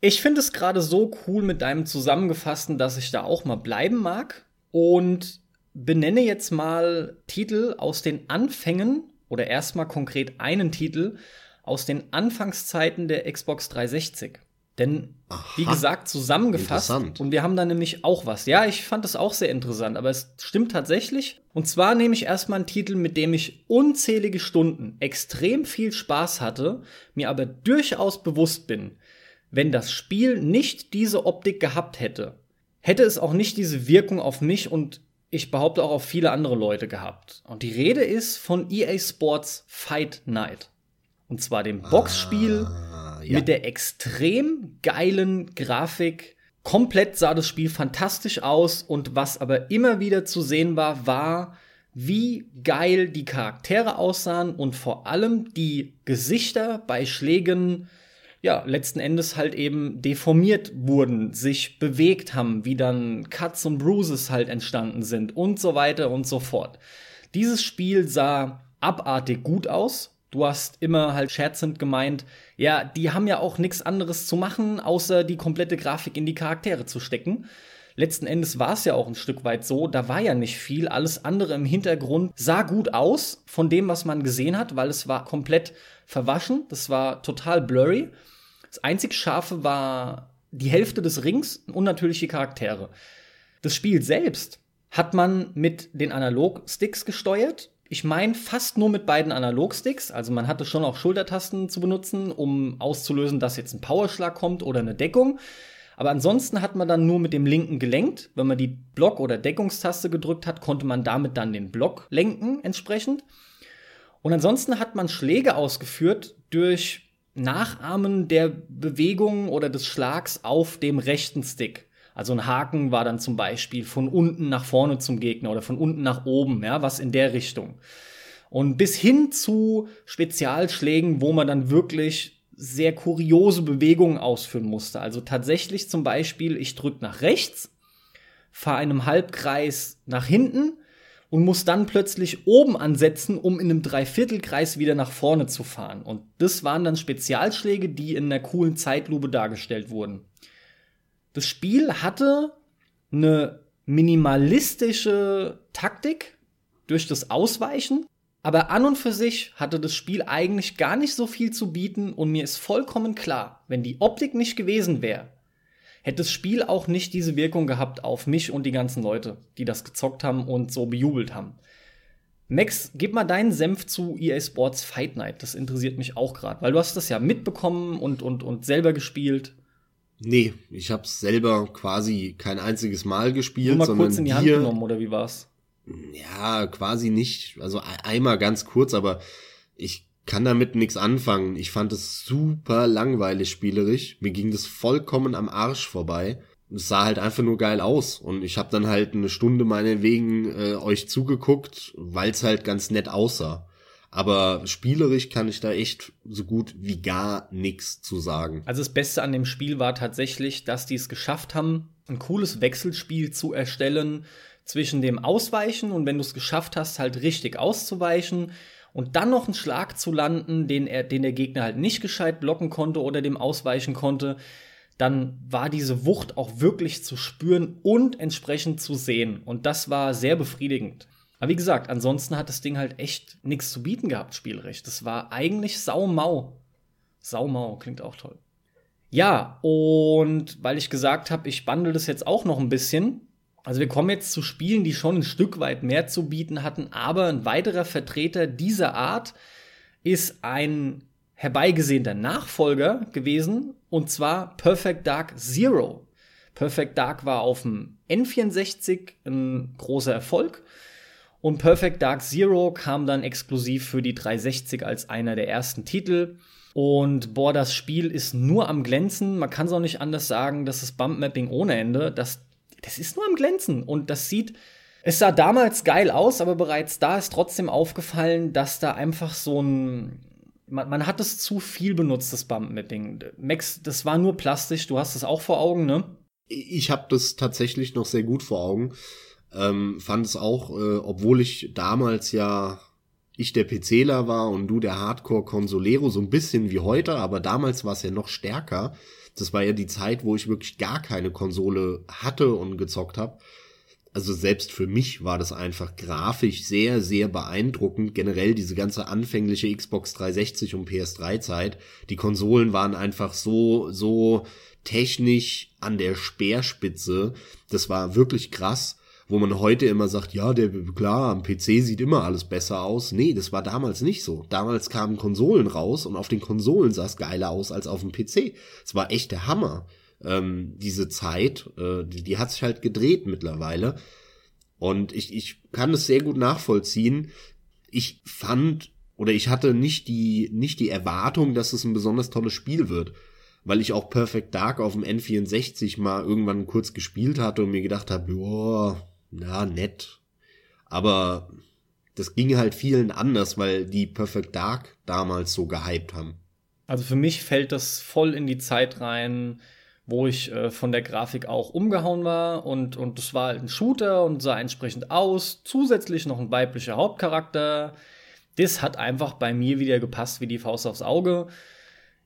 Ich finde es gerade so cool mit deinem Zusammengefassten, dass ich da auch mal bleiben mag. Und benenne jetzt mal Titel aus den Anfängen oder erstmal konkret einen Titel aus den Anfangszeiten der Xbox 360. Denn, Aha, wie gesagt, zusammengefasst. Und wir haben da nämlich auch was. Ja, ich fand das auch sehr interessant, aber es stimmt tatsächlich. Und zwar nehme ich erstmal einen Titel, mit dem ich unzählige Stunden extrem viel Spaß hatte, mir aber durchaus bewusst bin, wenn das Spiel nicht diese Optik gehabt hätte, hätte es auch nicht diese Wirkung auf mich und ich behaupte auch auf viele andere Leute gehabt. Und die Rede ist von EA Sports Fight Night. Und zwar dem Boxspiel. Ah ja. mit der extrem geilen Grafik. Komplett sah das Spiel fantastisch aus und was aber immer wieder zu sehen war, war, wie geil die Charaktere aussahen und vor allem die Gesichter bei Schlägen, ja, letzten Endes halt eben deformiert wurden, sich bewegt haben, wie dann Cuts und Bruises halt entstanden sind und so weiter und so fort. Dieses Spiel sah abartig gut aus, Du hast immer halt scherzend gemeint, ja, die haben ja auch nichts anderes zu machen, außer die komplette Grafik in die Charaktere zu stecken. Letzten Endes war es ja auch ein Stück weit so, da war ja nicht viel, alles andere im Hintergrund sah gut aus von dem, was man gesehen hat, weil es war komplett verwaschen, das war total blurry. Das einzig Scharfe war die Hälfte des Rings und natürlich die Charaktere. Das Spiel selbst hat man mit den Analog-Sticks gesteuert ich meine fast nur mit beiden Analogsticks. Also man hatte schon auch Schultertasten zu benutzen, um auszulösen, dass jetzt ein Powerschlag kommt oder eine Deckung. Aber ansonsten hat man dann nur mit dem linken gelenkt. Wenn man die Block- oder Deckungstaste gedrückt hat, konnte man damit dann den Block lenken entsprechend. Und ansonsten hat man Schläge ausgeführt durch Nachahmen der Bewegung oder des Schlags auf dem rechten Stick. Also ein Haken war dann zum Beispiel von unten nach vorne zum Gegner oder von unten nach oben, ja, was in der Richtung. Und bis hin zu Spezialschlägen, wo man dann wirklich sehr kuriose Bewegungen ausführen musste. Also tatsächlich zum Beispiel, ich drücke nach rechts, fahre einem Halbkreis nach hinten und muss dann plötzlich oben ansetzen, um in einem Dreiviertelkreis wieder nach vorne zu fahren. Und das waren dann Spezialschläge, die in einer coolen Zeitlupe dargestellt wurden. Das Spiel hatte eine minimalistische Taktik durch das Ausweichen, aber an und für sich hatte das Spiel eigentlich gar nicht so viel zu bieten und mir ist vollkommen klar, wenn die Optik nicht gewesen wäre, hätte das Spiel auch nicht diese Wirkung gehabt auf mich und die ganzen Leute, die das gezockt haben und so bejubelt haben. Max, gib mal deinen Senf zu EA Sports Fight Night. Das interessiert mich auch gerade, weil du hast das ja mitbekommen und, und, und selber gespielt. Nee, ich habe selber quasi kein einziges Mal gespielt. Nur mal kurz in die Hand genommen, oder wie war's? Ja, quasi nicht. Also einmal ganz kurz, aber ich kann damit nichts anfangen. Ich fand es super langweilig spielerisch. Mir ging das vollkommen am Arsch vorbei. Es sah halt einfach nur geil aus. Und ich habe dann halt eine Stunde meinetwegen äh, euch zugeguckt, weil es halt ganz nett aussah. Aber spielerisch kann ich da echt so gut wie gar nichts zu sagen. Also das Beste an dem Spiel war tatsächlich, dass die es geschafft haben, ein cooles Wechselspiel zu erstellen zwischen dem Ausweichen und wenn du es geschafft hast, halt richtig auszuweichen und dann noch einen Schlag zu landen, den, er, den der Gegner halt nicht gescheit blocken konnte oder dem ausweichen konnte, dann war diese Wucht auch wirklich zu spüren und entsprechend zu sehen. Und das war sehr befriedigend. Aber wie gesagt, ansonsten hat das Ding halt echt nichts zu bieten gehabt, spielrecht. Das war eigentlich saumau. Saumau, klingt auch toll. Ja, und weil ich gesagt habe, ich bundle das jetzt auch noch ein bisschen. Also wir kommen jetzt zu Spielen, die schon ein Stück weit mehr zu bieten hatten, aber ein weiterer Vertreter dieser Art ist ein herbeigesehnter Nachfolger gewesen, und zwar Perfect Dark Zero. Perfect Dark war auf dem N64 ein großer Erfolg und Perfect Dark Zero kam dann exklusiv für die 360 als einer der ersten Titel. Und boah, das Spiel ist nur am Glänzen. Man kann es auch nicht anders sagen, das ist Bump-Mapping ohne Ende. Das, das ist nur am Glänzen. Und das sieht, es sah damals geil aus, aber bereits da ist trotzdem aufgefallen, dass da einfach so ein, man, man hat es zu viel benutzt, das Bump-Mapping. Max, das war nur plastisch, du hast es auch vor Augen, ne? Ich habe das tatsächlich noch sehr gut vor Augen. Ähm, fand es auch, äh, obwohl ich damals ja ich der PCler war und du der Hardcore-Consolero, so ein bisschen wie heute, aber damals war es ja noch stärker. Das war ja die Zeit, wo ich wirklich gar keine Konsole hatte und gezockt habe. also selbst für mich war das einfach grafisch sehr, sehr beeindruckend. Generell diese ganze anfängliche Xbox 360 und PS3 Zeit. Die Konsolen waren einfach so, so technisch an der Speerspitze. Das war wirklich krass wo man heute immer sagt, ja, der klar, am PC sieht immer alles besser aus. Nee, das war damals nicht so. Damals kamen Konsolen raus und auf den Konsolen sah es geiler aus als auf dem PC. Es war echt der Hammer. Ähm, diese Zeit, äh, die, die hat sich halt gedreht mittlerweile. Und ich, ich kann es sehr gut nachvollziehen. Ich fand oder ich hatte nicht die, nicht die Erwartung, dass es ein besonders tolles Spiel wird. Weil ich auch Perfect Dark auf dem N64 mal irgendwann kurz gespielt hatte und mir gedacht habe, boah, na, nett. Aber das ging halt vielen anders, weil die Perfect Dark damals so gehypt haben. Also für mich fällt das voll in die Zeit rein, wo ich äh, von der Grafik auch umgehauen war und und das war halt ein Shooter und sah entsprechend aus. Zusätzlich noch ein weiblicher Hauptcharakter. Das hat einfach bei mir wieder gepasst wie die Faust aufs Auge.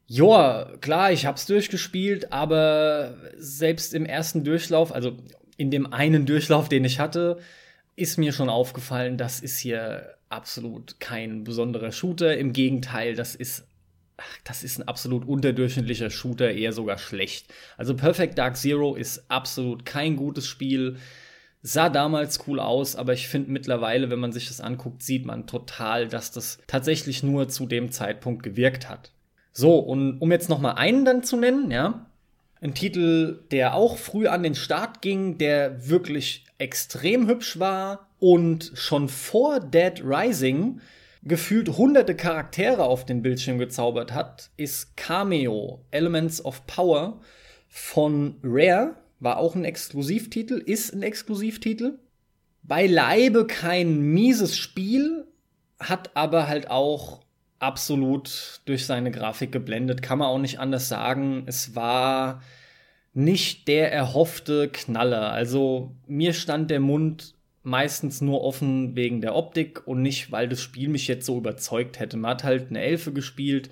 Joa, klar, ich hab's durchgespielt, aber selbst im ersten Durchlauf, also in dem einen Durchlauf, den ich hatte, ist mir schon aufgefallen, das ist hier absolut kein besonderer Shooter. Im Gegenteil, das ist ach, das ist ein absolut unterdurchschnittlicher Shooter, eher sogar schlecht. Also Perfect Dark Zero ist absolut kein gutes Spiel. Sah damals cool aus, aber ich finde mittlerweile, wenn man sich das anguckt, sieht man total, dass das tatsächlich nur zu dem Zeitpunkt gewirkt hat. So, und um jetzt noch mal einen dann zu nennen, ja, ein Titel, der auch früh an den Start ging, der wirklich extrem hübsch war und schon vor Dead Rising gefühlt hunderte Charaktere auf den Bildschirm gezaubert hat, ist Cameo Elements of Power von Rare. War auch ein Exklusivtitel, ist ein Exklusivtitel. Beileibe kein mieses Spiel, hat aber halt auch absolut durch seine Grafik geblendet, kann man auch nicht anders sagen. Es war nicht der erhoffte Knaller. Also mir stand der Mund meistens nur offen wegen der Optik und nicht, weil das Spiel mich jetzt so überzeugt hätte. Man hat halt eine Elfe gespielt,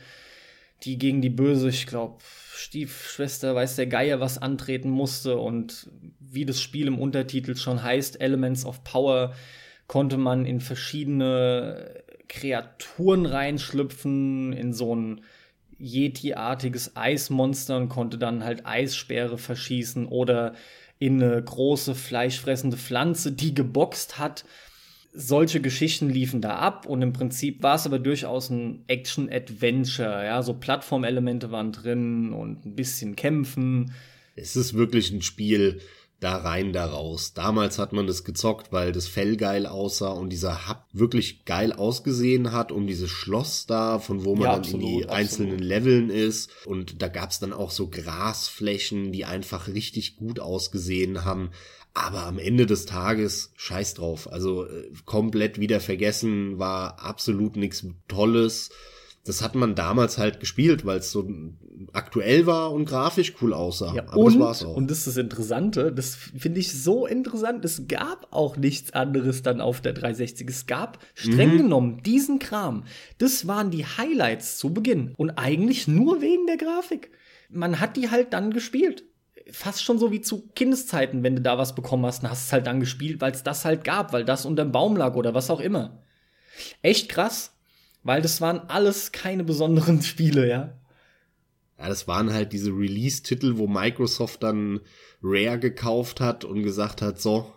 die gegen die böse, ich glaube, Stiefschwester, weiß der Geier, was antreten musste und wie das Spiel im Untertitel schon heißt, Elements of Power, konnte man in verschiedene Kreaturen reinschlüpfen, in so ein Yeti-artiges Eismonster und konnte dann halt Eissperre verschießen oder in eine große fleischfressende Pflanze, die geboxt hat. Solche Geschichten liefen da ab und im Prinzip war es aber durchaus ein Action-Adventure. Ja, so Plattformelemente waren drin und ein bisschen Kämpfen. Es ist wirklich ein Spiel, da rein, da raus. Damals hat man das gezockt, weil das Fell geil aussah und dieser Hub wirklich geil ausgesehen hat um dieses Schloss da, von wo man ja, dann absolut, in die absolut. einzelnen Leveln ist. Und da gab's dann auch so Grasflächen, die einfach richtig gut ausgesehen haben. Aber am Ende des Tages scheiß drauf. Also äh, komplett wieder vergessen, war absolut nichts Tolles das hat man damals halt gespielt, weil es so aktuell war und grafisch cool aussah. Ja, Aber und, das war's auch. Und das ist das Interessante, das finde ich so interessant. Es gab auch nichts anderes dann auf der 360. Es gab streng mhm. genommen diesen Kram. Das waren die Highlights zu Beginn. Und eigentlich nur wegen der Grafik. Man hat die halt dann gespielt fast schon so wie zu Kindeszeiten, wenn du da was bekommen hast, dann hast es halt dann gespielt, weil es das halt gab, weil das unterm Baum lag oder was auch immer. Echt krass weil das waren alles keine besonderen Spiele, ja. Ja, das waren halt diese Release-Titel, wo Microsoft dann Rare gekauft hat und gesagt hat, so,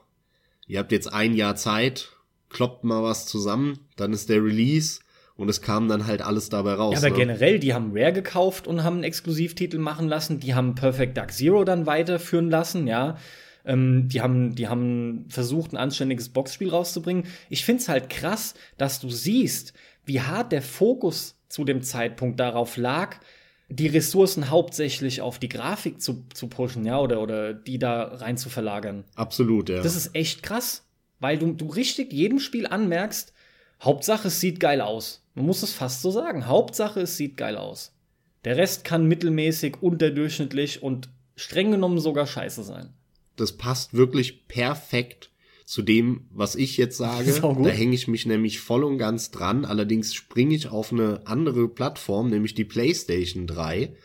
ihr habt jetzt ein Jahr Zeit, kloppt mal was zusammen, dann ist der Release und es kam dann halt alles dabei raus. Ja, aber ne? generell, die haben Rare gekauft und haben einen Exklusivtitel machen lassen, die haben Perfect Dark Zero dann weiterführen lassen, ja. Ähm, die haben, die haben versucht, ein anständiges Boxspiel rauszubringen. Ich find's halt krass, dass du siehst, wie hart der Fokus zu dem Zeitpunkt darauf lag, die Ressourcen hauptsächlich auf die Grafik zu, zu pushen, ja, oder, oder die da rein zu verlagern. Absolut, ja. Das ist echt krass, weil du, du richtig jedem Spiel anmerkst, Hauptsache es sieht geil aus. Man muss es fast so sagen. Hauptsache es sieht geil aus. Der Rest kann mittelmäßig, unterdurchschnittlich und streng genommen sogar scheiße sein. Das passt wirklich perfekt zu dem, was ich jetzt sage. Da hänge ich mich nämlich voll und ganz dran. Allerdings springe ich auf eine andere Plattform, nämlich die PlayStation 3.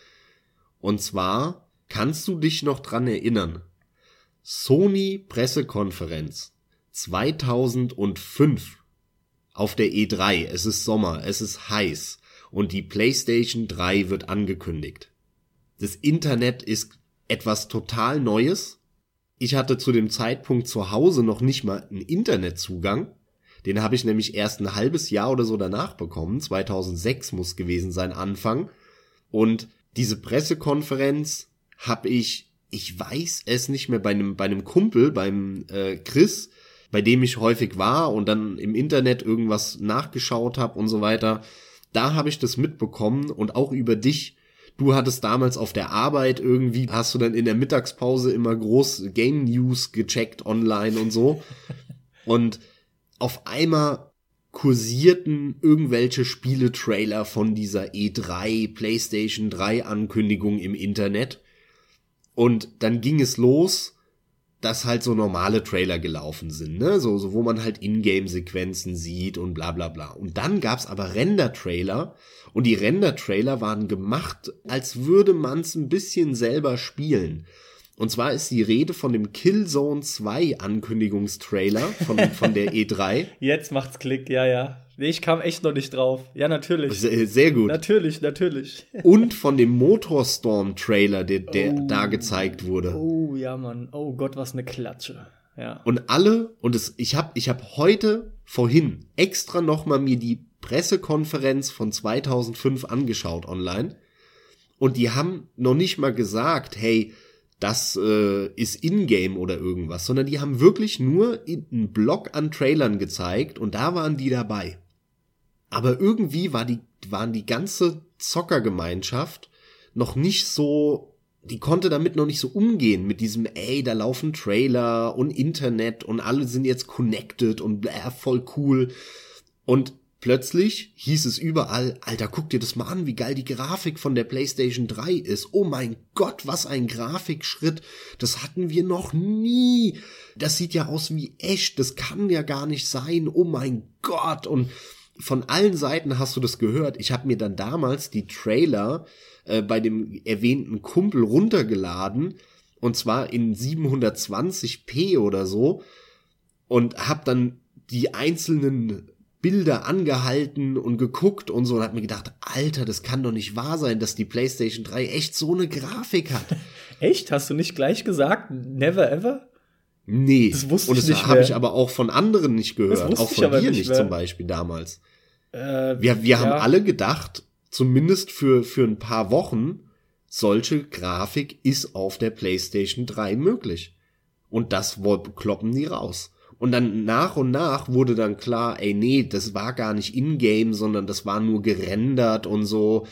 Und zwar kannst du dich noch dran erinnern, Sony Pressekonferenz 2005 auf der E3. Es ist Sommer, es ist heiß und die PlayStation 3 wird angekündigt. Das Internet ist etwas total Neues. Ich hatte zu dem Zeitpunkt zu Hause noch nicht mal einen Internetzugang. Den habe ich nämlich erst ein halbes Jahr oder so danach bekommen. 2006 muss gewesen sein Anfang. Und diese Pressekonferenz habe ich, ich weiß es nicht mehr, bei einem, bei einem Kumpel, beim äh, Chris, bei dem ich häufig war und dann im Internet irgendwas nachgeschaut habe und so weiter. Da habe ich das mitbekommen und auch über dich. Du hattest damals auf der Arbeit irgendwie, hast du dann in der Mittagspause immer groß Game News gecheckt online und so. Und auf einmal kursierten irgendwelche Spieletrailer von dieser E3, PlayStation 3 Ankündigung im Internet. Und dann ging es los dass halt so normale Trailer gelaufen sind, ne? So, so wo man halt Ingame-Sequenzen sieht und bla bla bla. Und dann gab's aber Render-Trailer und die Render-Trailer waren gemacht, als würde man's ein bisschen selber spielen. Und zwar ist die Rede von dem Killzone 2 Ankündigungstrailer von, von der E3. Jetzt macht's Klick, ja, ja. Nee, ich kam echt noch nicht drauf. Ja, natürlich. Sehr, sehr gut. Natürlich, natürlich. Und von dem Motorstorm-Trailer, der, der oh. da gezeigt wurde. Oh, ja, Mann. Oh Gott, was eine Klatsche. Ja. Und alle, und es, ich habe ich hab heute, vorhin, extra nochmal mir die Pressekonferenz von 2005 angeschaut online. Und die haben noch nicht mal gesagt, hey, das äh, ist Ingame oder irgendwas, sondern die haben wirklich nur einen Block an Trailern gezeigt und da waren die dabei. Aber irgendwie war die, waren die ganze Zockergemeinschaft noch nicht so, die konnte damit noch nicht so umgehen mit diesem, ey, da laufen Trailer und Internet und alle sind jetzt connected und bläh, voll cool. Und Plötzlich hieß es überall, Alter, guck dir das mal an, wie geil die Grafik von der PlayStation 3 ist. Oh mein Gott, was ein Grafikschritt. Das hatten wir noch nie. Das sieht ja aus wie echt. Das kann ja gar nicht sein. Oh mein Gott. Und von allen Seiten hast du das gehört. Ich habe mir dann damals die Trailer äh, bei dem erwähnten Kumpel runtergeladen und zwar in 720p oder so und habe dann die einzelnen Bilder angehalten und geguckt und so und hat mir gedacht, Alter, das kann doch nicht wahr sein, dass die PlayStation 3 echt so eine Grafik hat. echt? Hast du nicht gleich gesagt? Never ever? Nee. Das wusste und ich nicht. Und das habe ich aber auch von anderen nicht gehört. Auch von dir nicht, nicht zum Beispiel damals. Äh, wir wir ja. haben alle gedacht, zumindest für, für ein paar Wochen, solche Grafik ist auf der PlayStation 3 möglich. Und das kloppen die raus. Und dann nach und nach wurde dann klar, ey, nee, das war gar nicht in-game, sondern das war nur gerendert und so.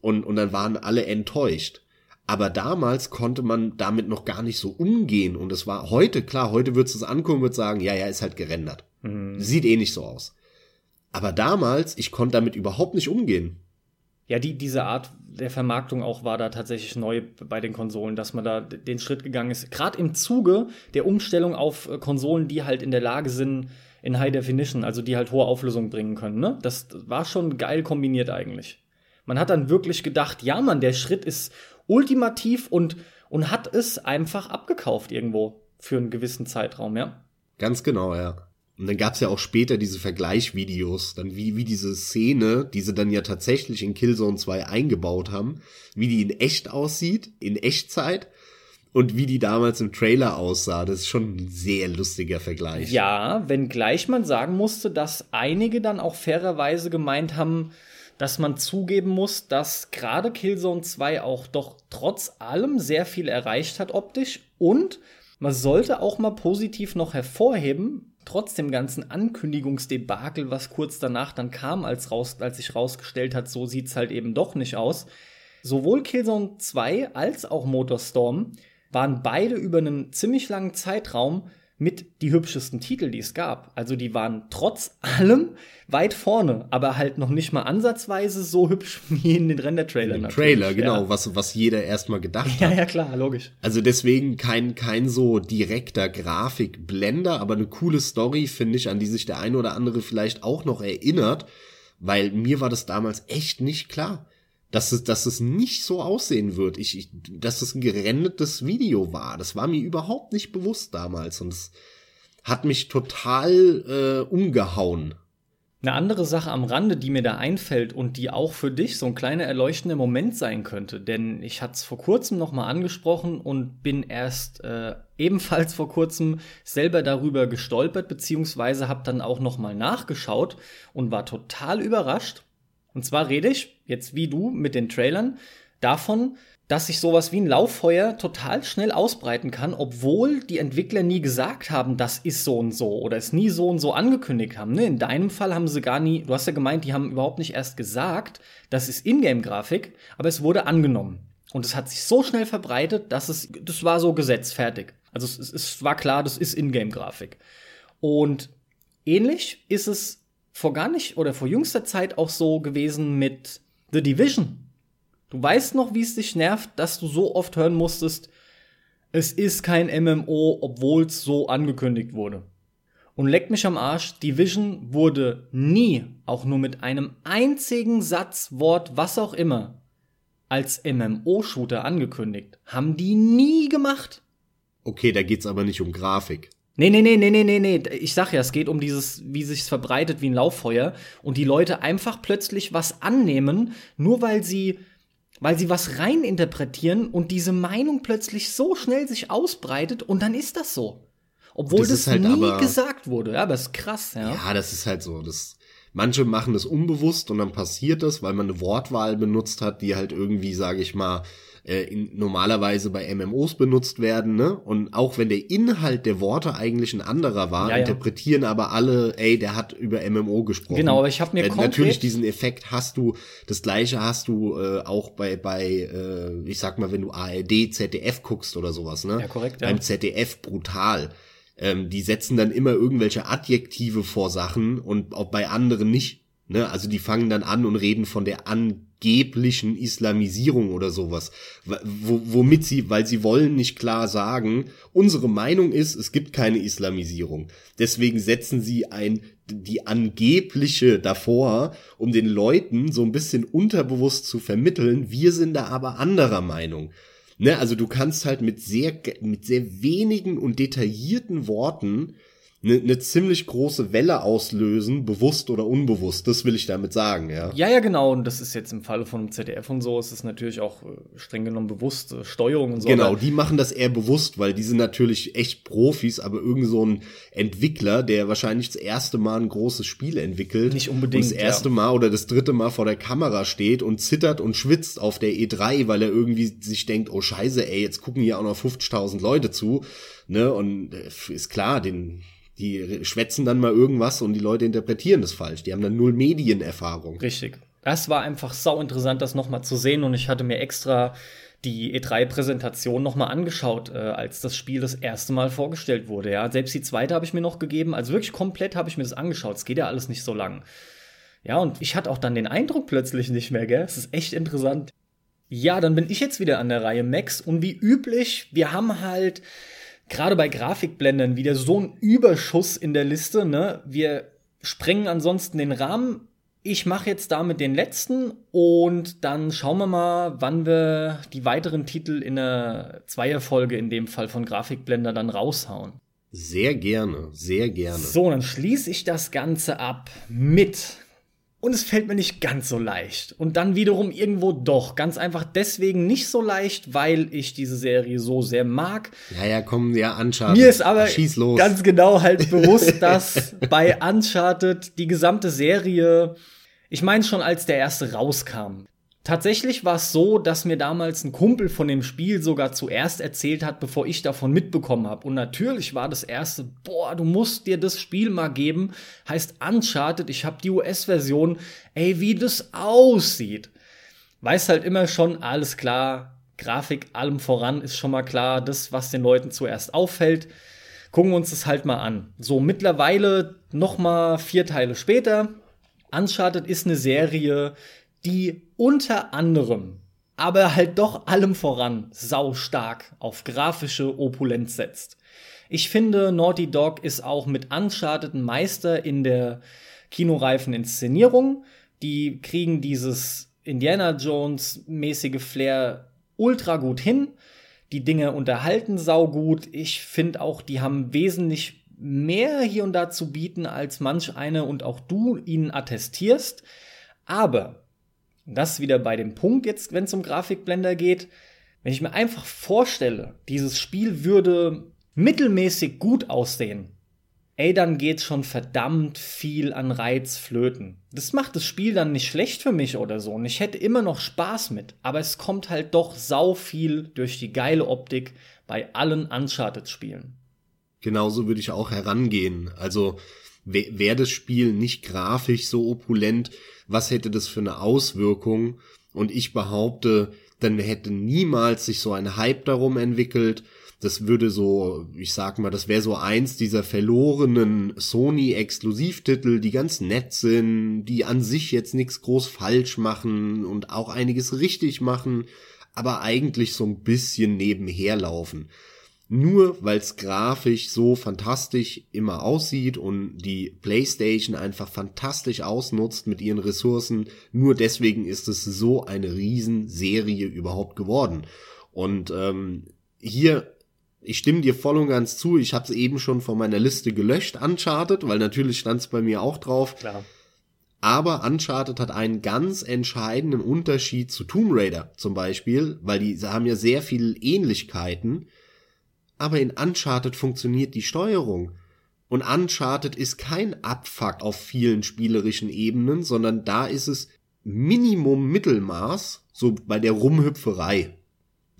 Und, und dann waren alle enttäuscht. Aber damals konnte man damit noch gar nicht so umgehen. Und es war heute, klar, heute würdest du es angucken und sagen, ja, ja, ist halt gerendert. Mhm. Sieht eh nicht so aus. Aber damals, ich konnte damit überhaupt nicht umgehen. Ja, die, diese Art der Vermarktung auch war da tatsächlich neu bei den Konsolen, dass man da den Schritt gegangen ist. Gerade im Zuge der Umstellung auf äh, Konsolen, die halt in der Lage sind, in High Definition, also die halt hohe Auflösung bringen können. Ne? Das war schon geil kombiniert eigentlich. Man hat dann wirklich gedacht, ja, man, der Schritt ist ultimativ und, und hat es einfach abgekauft irgendwo für einen gewissen Zeitraum, ja. Ganz genau, ja. Und dann gab's ja auch später diese Vergleichvideos, dann wie, wie diese Szene, die sie dann ja tatsächlich in Killzone 2 eingebaut haben, wie die in echt aussieht, in Echtzeit, und wie die damals im Trailer aussah. Das ist schon ein sehr lustiger Vergleich. Ja, wenngleich man sagen musste, dass einige dann auch fairerweise gemeint haben, dass man zugeben muss, dass gerade Killzone 2 auch doch trotz allem sehr viel erreicht hat optisch und man sollte auch mal positiv noch hervorheben, trotz dem ganzen Ankündigungsdebakel, was kurz danach dann kam, als, raus, als sich rausgestellt hat, so sieht's halt eben doch nicht aus. Sowohl Killzone 2 als auch Motorstorm waren beide über einen ziemlich langen Zeitraum mit die hübschesten Titel, die es gab. Also die waren trotz allem weit vorne, aber halt noch nicht mal ansatzweise so hübsch wie in den Render-Trailern. Trailer, genau, ja. was, was jeder erstmal gedacht hat. Ja, ja, klar, logisch. Also deswegen kein, kein so direkter Grafikblender, aber eine coole Story, finde ich, an die sich der eine oder andere vielleicht auch noch erinnert, weil mir war das damals echt nicht klar dass es, dass es nicht so aussehen wird. Ich, ich, dass es ein gerendetes Video war. Das war mir überhaupt nicht bewusst damals und es hat mich total äh, umgehauen. Eine andere Sache am Rande, die mir da einfällt und die auch für dich so ein kleiner erleuchtender Moment sein könnte, denn ich hatte es vor kurzem noch mal angesprochen und bin erst äh, ebenfalls vor kurzem selber darüber gestolpert beziehungsweise habe dann auch noch mal nachgeschaut und war total überrascht. Und zwar rede ich jetzt wie du mit den Trailern davon, dass sich sowas wie ein Lauffeuer total schnell ausbreiten kann, obwohl die Entwickler nie gesagt haben, das ist so und so oder es nie so und so angekündigt haben. Ne? In deinem Fall haben sie gar nie, du hast ja gemeint, die haben überhaupt nicht erst gesagt, das ist Ingame-Grafik, aber es wurde angenommen. Und es hat sich so schnell verbreitet, dass es, das war so Gesetz, fertig. Also es, es war klar, das ist Ingame-Grafik. Und ähnlich ist es vor gar nicht oder vor jüngster Zeit auch so gewesen mit The Division. Du weißt noch, wie es dich nervt, dass du so oft hören musstest, es ist kein MMO, obwohl es so angekündigt wurde. Und leck mich am Arsch, Division wurde nie, auch nur mit einem einzigen Satz, Wort, was auch immer, als MMO-Shooter angekündigt. Haben die nie gemacht. Okay, da geht's aber nicht um Grafik. Nee, nee, nee, nee, nee, nee, nee. Ich sag ja, es geht um dieses, wie sich's verbreitet wie ein Lauffeuer und die Leute einfach plötzlich was annehmen, nur weil sie weil sie was reininterpretieren und diese Meinung plötzlich so schnell sich ausbreitet und dann ist das so. Obwohl das, das halt nie aber, gesagt wurde. Ja, aber ist krass, ja. Ja, das ist halt so. Das, manche machen das unbewusst und dann passiert das, weil man eine Wortwahl benutzt hat, die halt irgendwie, sage ich mal, äh, in, normalerweise bei MMOs benutzt werden, ne? Und auch wenn der Inhalt der Worte eigentlich ein anderer war, ja, ja. interpretieren aber alle, ey, der hat über MMO gesprochen. Genau, aber ich habe mir äh, natürlich diesen Effekt hast du, das gleiche hast du äh, auch bei bei äh, ich sag mal, wenn du ARD, ZDF guckst oder sowas, ne? Ja, korrekt, ja. Beim ZDF brutal. Ähm, die setzen dann immer irgendwelche Adjektive vor Sachen und auch bei anderen nicht. Ne? Also die fangen dann an und reden von der an angeblichen Islamisierung oder sowas, womit sie, weil sie wollen nicht klar sagen, unsere Meinung ist, es gibt keine Islamisierung. Deswegen setzen sie ein die angebliche davor, um den Leuten so ein bisschen unterbewusst zu vermitteln, wir sind da aber anderer Meinung. Ne, also du kannst halt mit sehr, mit sehr wenigen und detaillierten Worten eine, eine ziemlich große Welle auslösen, bewusst oder unbewusst. Das will ich damit sagen, ja. Ja, ja, genau. Und das ist jetzt im Falle von ZDF und so, ist es natürlich auch äh, streng genommen bewusst, äh, Steuerung und so. Genau, die machen das eher bewusst, weil die sind natürlich echt Profis, aber irgend so ein Entwickler, der wahrscheinlich das erste Mal ein großes Spiel entwickelt. Nicht unbedingt. Und das erste ja. Mal oder das dritte Mal vor der Kamera steht und zittert und schwitzt auf der E3, weil er irgendwie sich denkt, oh scheiße, ey, jetzt gucken hier auch noch 50.000 Leute zu. Ne, und äh, ist klar, den die schwätzen dann mal irgendwas und die Leute interpretieren das falsch. Die haben dann null Medienerfahrung. Richtig. Das war einfach sau interessant, das nochmal zu sehen und ich hatte mir extra die E3-Präsentation nochmal angeschaut, äh, als das Spiel das erste Mal vorgestellt wurde. Ja, selbst die zweite habe ich mir noch gegeben. Also wirklich komplett habe ich mir das angeschaut. Es geht ja alles nicht so lang. Ja, und ich hatte auch dann den Eindruck plötzlich nicht mehr, gell? Es ist echt interessant. Ja, dann bin ich jetzt wieder an der Reihe, Max. Und wie üblich, wir haben halt gerade bei Grafikblendern wieder so ein Überschuss in der Liste. Ne? Wir sprengen ansonsten den Rahmen. Ich mache jetzt damit den letzten und dann schauen wir mal, wann wir die weiteren Titel in der Zweierfolge, in dem Fall von Grafikblender, dann raushauen. Sehr gerne, sehr gerne. So, dann schließe ich das Ganze ab mit und es fällt mir nicht ganz so leicht. Und dann wiederum irgendwo doch. Ganz einfach deswegen nicht so leicht, weil ich diese Serie so sehr mag. Ja, ja, komm, ja, Uncharted. Mir ist aber ganz genau halt bewusst, dass bei Uncharted die gesamte Serie, ich meine schon als der erste rauskam, Tatsächlich war es so, dass mir damals ein Kumpel von dem Spiel sogar zuerst erzählt hat, bevor ich davon mitbekommen habe. Und natürlich war das erste, boah, du musst dir das Spiel mal geben. Heißt Uncharted, ich habe die US-Version. Ey, wie das aussieht. Weiß halt immer schon, alles klar, Grafik allem voran ist schon mal klar, das, was den Leuten zuerst auffällt. Gucken wir uns das halt mal an. So, mittlerweile noch mal vier Teile später. Uncharted ist eine Serie, die unter anderem, aber halt doch allem voran, sau stark auf grafische Opulenz setzt. Ich finde, Naughty Dog ist auch mit Uncharted Meister in der kinoreifen Inszenierung. Die kriegen dieses Indiana Jones mäßige Flair ultra gut hin. Die Dinge unterhalten saugut. Ich finde auch, die haben wesentlich mehr hier und da zu bieten, als manch eine und auch du ihnen attestierst. Aber das wieder bei dem Punkt jetzt, wenn es um Grafikblender geht, wenn ich mir einfach vorstelle, dieses Spiel würde mittelmäßig gut aussehen, ey, dann geht schon verdammt viel an Reiz flöten. Das macht das Spiel dann nicht schlecht für mich oder so und ich hätte immer noch Spaß mit, aber es kommt halt doch sau viel durch die geile Optik bei allen Uncharted-Spielen. Genauso würde ich auch herangehen. Also wäre das Spiel nicht grafisch so opulent, was hätte das für eine Auswirkung? Und ich behaupte, dann hätte niemals sich so ein Hype darum entwickelt. Das würde so, ich sag mal, das wäre so eins dieser verlorenen Sony-Exklusivtitel, die ganz nett sind, die an sich jetzt nichts groß falsch machen und auch einiges richtig machen, aber eigentlich so ein bisschen nebenher laufen nur weil es grafisch so fantastisch immer aussieht und die PlayStation einfach fantastisch ausnutzt mit ihren Ressourcen, nur deswegen ist es so eine Riesenserie überhaupt geworden. Und ähm, hier, ich stimme dir voll und ganz zu, ich habe es eben schon von meiner Liste gelöscht, Uncharted, weil natürlich stand es bei mir auch drauf. Klar. Aber Uncharted hat einen ganz entscheidenden Unterschied zu Tomb Raider zum Beispiel, weil die haben ja sehr viele Ähnlichkeiten aber in Uncharted funktioniert die Steuerung. Und Uncharted ist kein Abfuck auf vielen spielerischen Ebenen, sondern da ist es Minimum Mittelmaß, so bei der Rumhüpferei.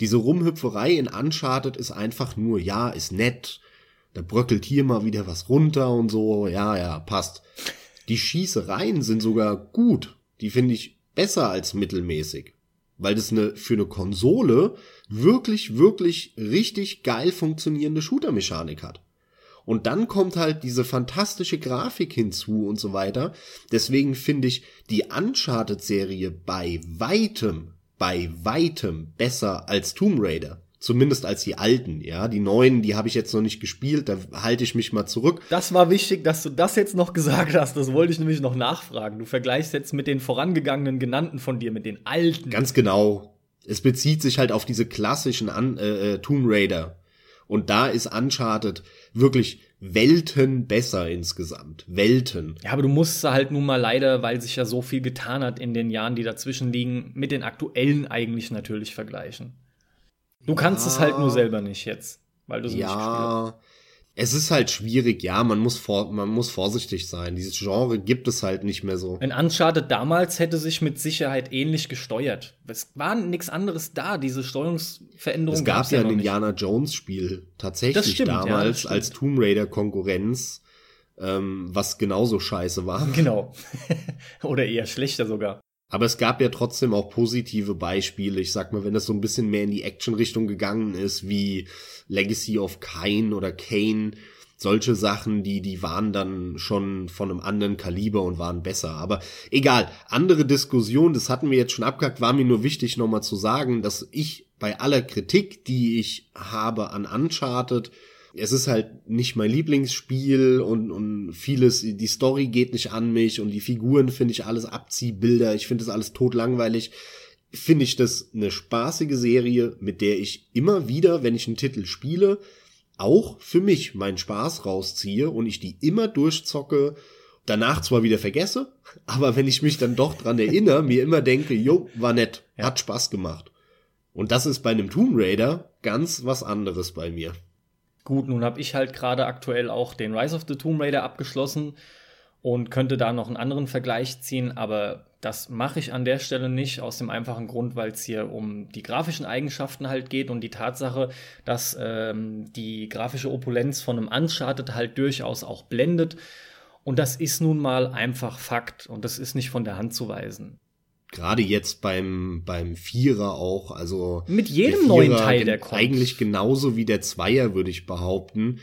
Diese Rumhüpferei in Uncharted ist einfach nur, ja, ist nett, da bröckelt hier mal wieder was runter und so, ja, ja, passt. Die Schießereien sind sogar gut, die finde ich besser als mittelmäßig weil das eine, für eine Konsole wirklich, wirklich richtig geil funktionierende Shooter-Mechanik hat. Und dann kommt halt diese fantastische Grafik hinzu und so weiter. Deswegen finde ich die Uncharted-Serie bei weitem, bei weitem besser als Tomb Raider. Zumindest als die alten, ja. Die neuen, die habe ich jetzt noch nicht gespielt, da halte ich mich mal zurück. Das war wichtig, dass du das jetzt noch gesagt hast. Das wollte ich nämlich noch nachfragen. Du vergleichst jetzt mit den vorangegangenen genannten von dir, mit den alten. Ganz genau. Es bezieht sich halt auf diese klassischen An äh, äh Tomb Raider. Und da ist Uncharted wirklich Welten besser insgesamt. Welten. Ja, aber du musst halt nun mal leider, weil sich ja so viel getan hat in den Jahren, die dazwischen liegen, mit den aktuellen eigentlich natürlich vergleichen. Du kannst ja, es halt nur selber nicht jetzt, weil du es ja, nicht gespielt hast. Es ist halt schwierig, ja, man muss, vor, man muss vorsichtig sein. Dieses Genre gibt es halt nicht mehr so. Ein Uncharted damals hätte sich mit Sicherheit ähnlich gesteuert. Es war nichts anderes da, diese Steuerungsveränderung. Es gab ja ein Indiana Jones Spiel tatsächlich stimmt, damals ja, als Tomb Raider Konkurrenz, ähm, was genauso scheiße war. Genau. Oder eher schlechter sogar. Aber es gab ja trotzdem auch positive Beispiele. Ich sag mal, wenn das so ein bisschen mehr in die Action-Richtung gegangen ist, wie Legacy of Kain oder Kane, solche Sachen, die, die waren dann schon von einem anderen Kaliber und waren besser. Aber egal, andere Diskussion, das hatten wir jetzt schon abgehakt, war mir nur wichtig nochmal zu sagen, dass ich bei aller Kritik, die ich habe an Uncharted, es ist halt nicht mein Lieblingsspiel und, und vieles, die Story geht nicht an mich und die Figuren finde ich alles Abziehbilder, ich finde das alles totlangweilig. Finde ich das eine spaßige Serie, mit der ich immer wieder, wenn ich einen Titel spiele, auch für mich meinen Spaß rausziehe und ich die immer durchzocke, danach zwar wieder vergesse, aber wenn ich mich dann doch dran erinnere, mir immer denke, jo, war nett, hat Spaß gemacht. Und das ist bei einem Tomb Raider ganz was anderes bei mir. Gut, nun habe ich halt gerade aktuell auch den Rise of the Tomb Raider abgeschlossen und könnte da noch einen anderen Vergleich ziehen, aber das mache ich an der Stelle nicht, aus dem einfachen Grund, weil es hier um die grafischen Eigenschaften halt geht und die Tatsache, dass ähm, die grafische Opulenz von einem Uncharted halt durchaus auch blendet. Und das ist nun mal einfach Fakt und das ist nicht von der Hand zu weisen gerade jetzt beim beim Vierer auch, also mit jedem neuen Teil, der kommt. Eigentlich genauso wie der Zweier, würde ich behaupten.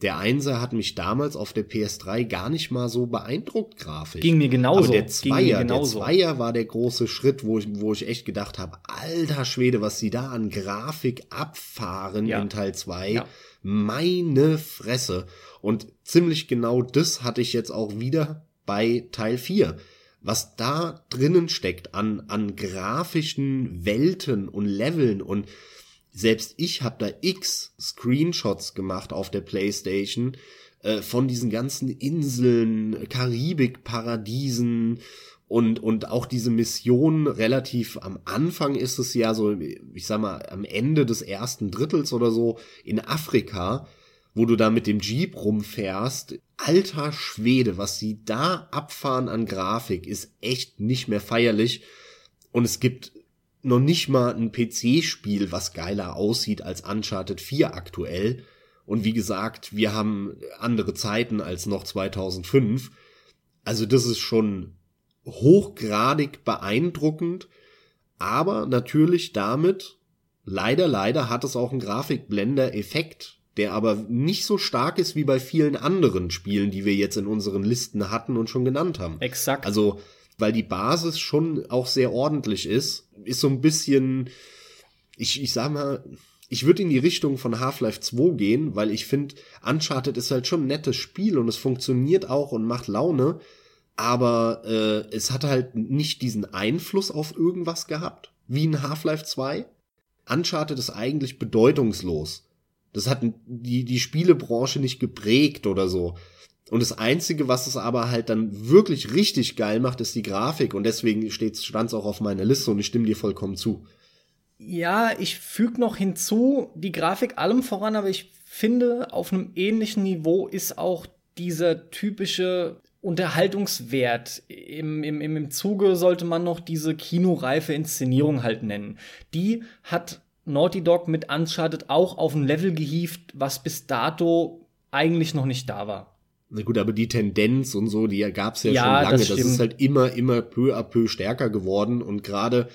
Der Einser hat mich damals auf der PS3 gar nicht mal so beeindruckt grafisch. Ging mir genauso. Aber der Zweier, genauso. der Zweier war der große Schritt, wo ich, wo ich echt gedacht habe, alter Schwede, was sie da an Grafik abfahren ja. in Teil 2. Ja. Meine Fresse. Und ziemlich genau das hatte ich jetzt auch wieder bei Teil 4 was da drinnen steckt an, an grafischen Welten und Leveln. Und selbst ich habe da x Screenshots gemacht auf der Playstation äh, von diesen ganzen Inseln, Karibikparadiesen und, und auch diese Mission relativ am Anfang ist es ja so, ich sag mal, am Ende des ersten Drittels oder so in Afrika, wo du da mit dem Jeep rumfährst. Alter Schwede, was sie da abfahren an Grafik, ist echt nicht mehr feierlich. Und es gibt noch nicht mal ein PC-Spiel, was geiler aussieht als Uncharted 4 aktuell. Und wie gesagt, wir haben andere Zeiten als noch 2005. Also das ist schon hochgradig beeindruckend, aber natürlich damit, leider, leider hat es auch einen Grafikblender-Effekt, der aber nicht so stark ist wie bei vielen anderen Spielen, die wir jetzt in unseren Listen hatten und schon genannt haben. Exakt. Also weil die Basis schon auch sehr ordentlich ist, ist so ein bisschen, ich, ich sag mal, ich würde in die Richtung von Half-Life 2 gehen, weil ich finde, Uncharted ist halt schon ein nettes Spiel und es funktioniert auch und macht Laune, aber äh, es hat halt nicht diesen Einfluss auf irgendwas gehabt, wie in Half-Life 2. Uncharted ist eigentlich bedeutungslos. Das hat die, die Spielebranche nicht geprägt oder so. Und das Einzige, was es aber halt dann wirklich richtig geil macht, ist die Grafik. Und deswegen steht es auch auf meiner Liste und ich stimme dir vollkommen zu. Ja, ich füge noch hinzu, die Grafik allem voran, aber ich finde, auf einem ähnlichen Niveau ist auch dieser typische Unterhaltungswert. Im, im, Im Zuge sollte man noch diese kinoreife Inszenierung halt nennen. Die hat Naughty Dog mit Uncharted auch auf ein Level gehievt, was bis dato eigentlich noch nicht da war. Na gut, aber die Tendenz und so, die gab es ja, ja, schon lange. Das, das, ist halt immer, immer peu à peu stärker geworden und gerade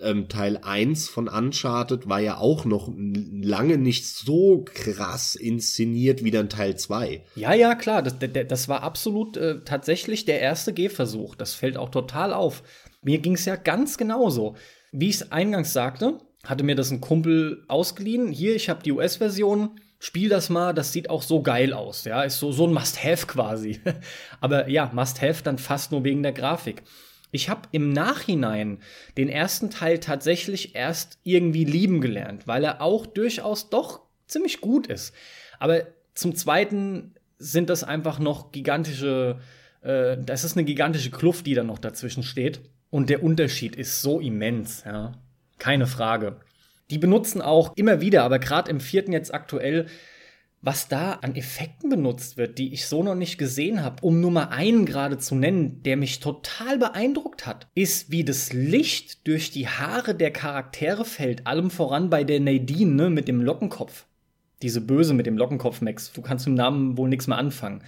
ähm, Teil 1 von Uncharted war ja auch noch lange nicht so krass inszeniert wie dann Teil 2. Ja, ja, klar, das, das war absolut äh, tatsächlich der erste Gehversuch. Das fällt auch total auf. Mir ging es ja ganz genauso. Wie ich es eingangs sagte, hatte mir das ein Kumpel ausgeliehen. Hier, ich habe die US-Version spiel das mal, das sieht auch so geil aus, ja, ist so, so ein Must-Have quasi. Aber ja, Must-Have dann fast nur wegen der Grafik. Ich habe im Nachhinein den ersten Teil tatsächlich erst irgendwie lieben gelernt, weil er auch durchaus doch ziemlich gut ist. Aber zum Zweiten sind das einfach noch gigantische, äh, das ist eine gigantische Kluft, die da noch dazwischen steht. Und der Unterschied ist so immens, ja. Keine Frage. Die benutzen auch immer wieder, aber gerade im vierten jetzt aktuell, was da an Effekten benutzt wird, die ich so noch nicht gesehen habe, um nur mal einen gerade zu nennen, der mich total beeindruckt hat, ist, wie das Licht durch die Haare der Charaktere fällt, allem voran bei der Nadine ne, mit dem Lockenkopf. Diese Böse mit dem Lockenkopf, Max. Du kannst mit dem Namen wohl nichts mehr anfangen.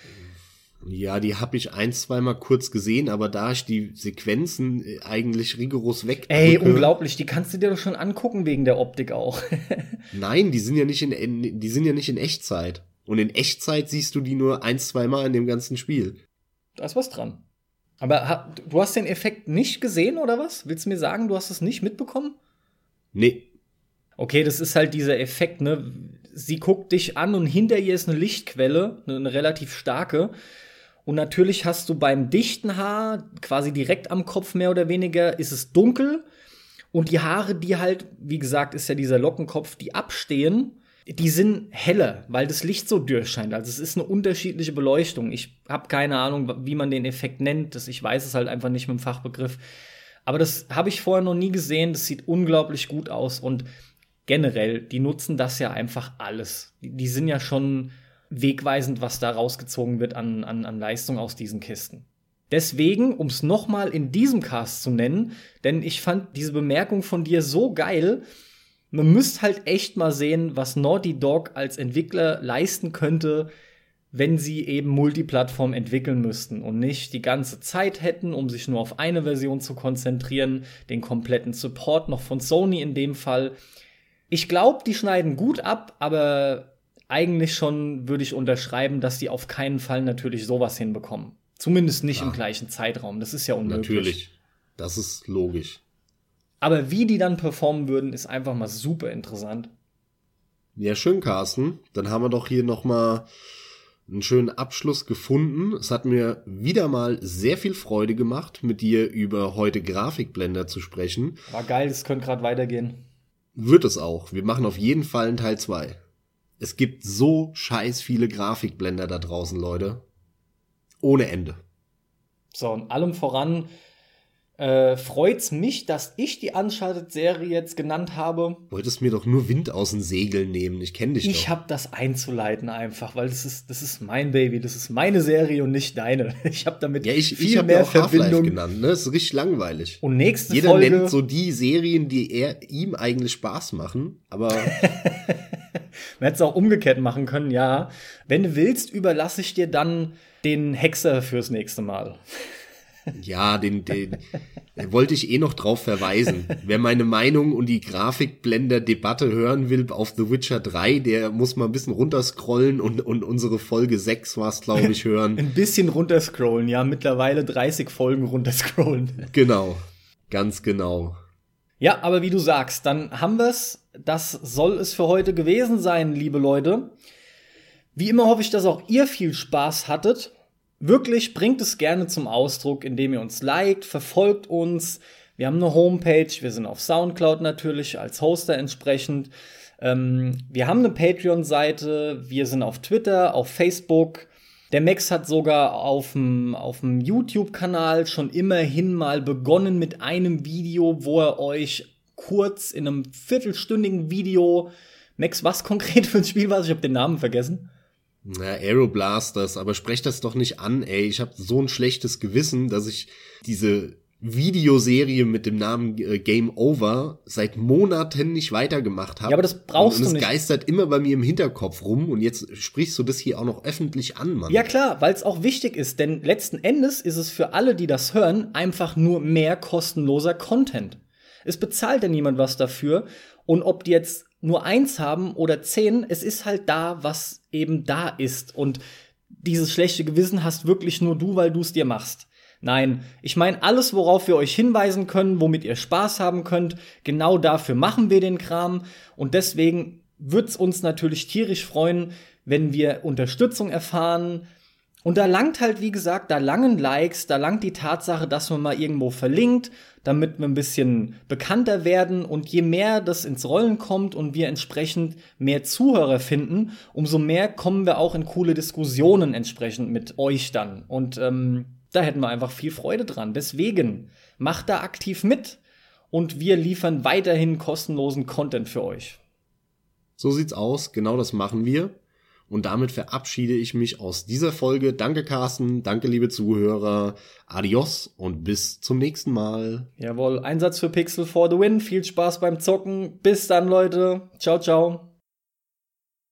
Ja, die habe ich ein, zweimal kurz gesehen, aber da ich die Sequenzen äh, eigentlich rigoros weg. Ey, unglaublich, die kannst du dir doch schon angucken wegen der Optik auch. Nein, die sind ja nicht in, die sind ja nicht in Echtzeit. Und in Echtzeit siehst du die nur ein, zweimal in dem ganzen Spiel. Da ist was dran. Aber du hast den Effekt nicht gesehen oder was? Willst du mir sagen, du hast es nicht mitbekommen? Nee. Okay, das ist halt dieser Effekt, ne? Sie guckt dich an und hinter ihr ist eine Lichtquelle, eine relativ starke. Und natürlich hast du beim dichten Haar, quasi direkt am Kopf mehr oder weniger, ist es dunkel. Und die Haare, die halt, wie gesagt, ist ja dieser Lockenkopf, die abstehen, die sind heller, weil das Licht so durchscheint. Also es ist eine unterschiedliche Beleuchtung. Ich habe keine Ahnung, wie man den Effekt nennt. Ich weiß es halt einfach nicht mit dem Fachbegriff. Aber das habe ich vorher noch nie gesehen. Das sieht unglaublich gut aus. Und generell, die nutzen das ja einfach alles. Die, die sind ja schon wegweisend, was da rausgezogen wird an, an, an Leistung aus diesen Kisten. Deswegen, um es nochmal in diesem Cast zu nennen, denn ich fand diese Bemerkung von dir so geil, man müsste halt echt mal sehen, was Naughty Dog als Entwickler leisten könnte, wenn sie eben Multiplattform entwickeln müssten und nicht die ganze Zeit hätten, um sich nur auf eine Version zu konzentrieren, den kompletten Support noch von Sony in dem Fall. Ich glaube, die schneiden gut ab, aber eigentlich schon würde ich unterschreiben, dass die auf keinen Fall natürlich sowas hinbekommen. Zumindest nicht ja. im gleichen Zeitraum. Das ist ja unmöglich. Natürlich. Das ist logisch. Aber wie die dann performen würden, ist einfach mal super interessant. Ja, schön, Carsten. Dann haben wir doch hier noch mal einen schönen Abschluss gefunden. Es hat mir wieder mal sehr viel Freude gemacht, mit dir über heute Grafikblender zu sprechen. War geil, es könnte gerade weitergehen. Wird es auch. Wir machen auf jeden Fall einen Teil 2. Es gibt so scheiß viele Grafikblender da draußen, Leute. Ohne Ende. So, und allem voran äh, freut's mich, dass ich die Uncharted-Serie jetzt genannt habe. Wolltest mir doch nur Wind aus den Segeln nehmen. Ich kenne dich ich doch. Ich habe das einzuleiten einfach, weil das ist, das ist mein Baby, das ist meine Serie und nicht deine. Ich habe damit ja, ich, viel ich mehr auch Verbindung genannt. Ne, das ist richtig langweilig. Und nächste Jeder Folge. nennt so die Serien, die er ihm eigentlich Spaß machen, aber Man hätte es auch umgekehrt machen können, ja. Wenn du willst, überlasse ich dir dann den Hexer fürs nächste Mal. Ja, den, den wollte ich eh noch drauf verweisen. Wer meine Meinung und die Grafikblender-Debatte hören will auf The Witcher 3, der muss mal ein bisschen runterscrollen und, und unsere Folge 6 war es, glaube ich, hören. ein bisschen runterscrollen, ja, mittlerweile 30 Folgen runterscrollen. Genau, ganz genau. Ja, aber wie du sagst, dann haben wir's. Das soll es für heute gewesen sein, liebe Leute. Wie immer hoffe ich, dass auch ihr viel Spaß hattet Wirklich bringt es gerne zum Ausdruck, indem ihr uns liked, verfolgt uns. Wir haben eine Homepage, wir sind auf Soundcloud natürlich als Hoster entsprechend. Ähm, wir haben eine Patreon-Seite, wir sind auf Twitter, auf Facebook. Der Max hat sogar auf dem, auf dem YouTube-Kanal schon immerhin mal begonnen mit einem Video, wo er euch kurz in einem viertelstündigen Video Max, was konkret für ein Spiel war? Ich habe den Namen vergessen. Na, Aeroblasters, aber sprech das doch nicht an, ey. Ich habe so ein schlechtes Gewissen, dass ich diese Videoserie mit dem Namen äh, Game Over seit Monaten nicht weitergemacht habe. Ja, aber das brauchst und, und du nicht. es geistert immer bei mir im Hinterkopf rum und jetzt sprichst du das hier auch noch öffentlich an, Mann. Ja klar, weil es auch wichtig ist, denn letzten Endes ist es für alle, die das hören, einfach nur mehr kostenloser Content. Es bezahlt ja niemand was dafür und ob die jetzt nur eins haben oder zehn, es ist halt da, was eben da ist. Und dieses schlechte Gewissen hast wirklich nur du, weil du es dir machst. Nein, ich meine alles, worauf wir euch hinweisen können, womit ihr Spaß haben könnt, genau dafür machen wir den Kram. Und deswegen wird's uns natürlich tierisch freuen, wenn wir Unterstützung erfahren, und da langt halt, wie gesagt, da langen Likes, da langt die Tatsache, dass man mal irgendwo verlinkt, damit wir ein bisschen bekannter werden. Und je mehr das ins Rollen kommt und wir entsprechend mehr Zuhörer finden, umso mehr kommen wir auch in coole Diskussionen entsprechend mit euch dann. Und ähm, da hätten wir einfach viel Freude dran. Deswegen macht da aktiv mit und wir liefern weiterhin kostenlosen Content für euch. So sieht's aus, genau das machen wir. Und damit verabschiede ich mich aus dieser Folge. Danke, Carsten. Danke, liebe Zuhörer. Adios und bis zum nächsten Mal. Jawohl, Einsatz für Pixel for the win. Viel Spaß beim Zocken. Bis dann, Leute. Ciao, ciao.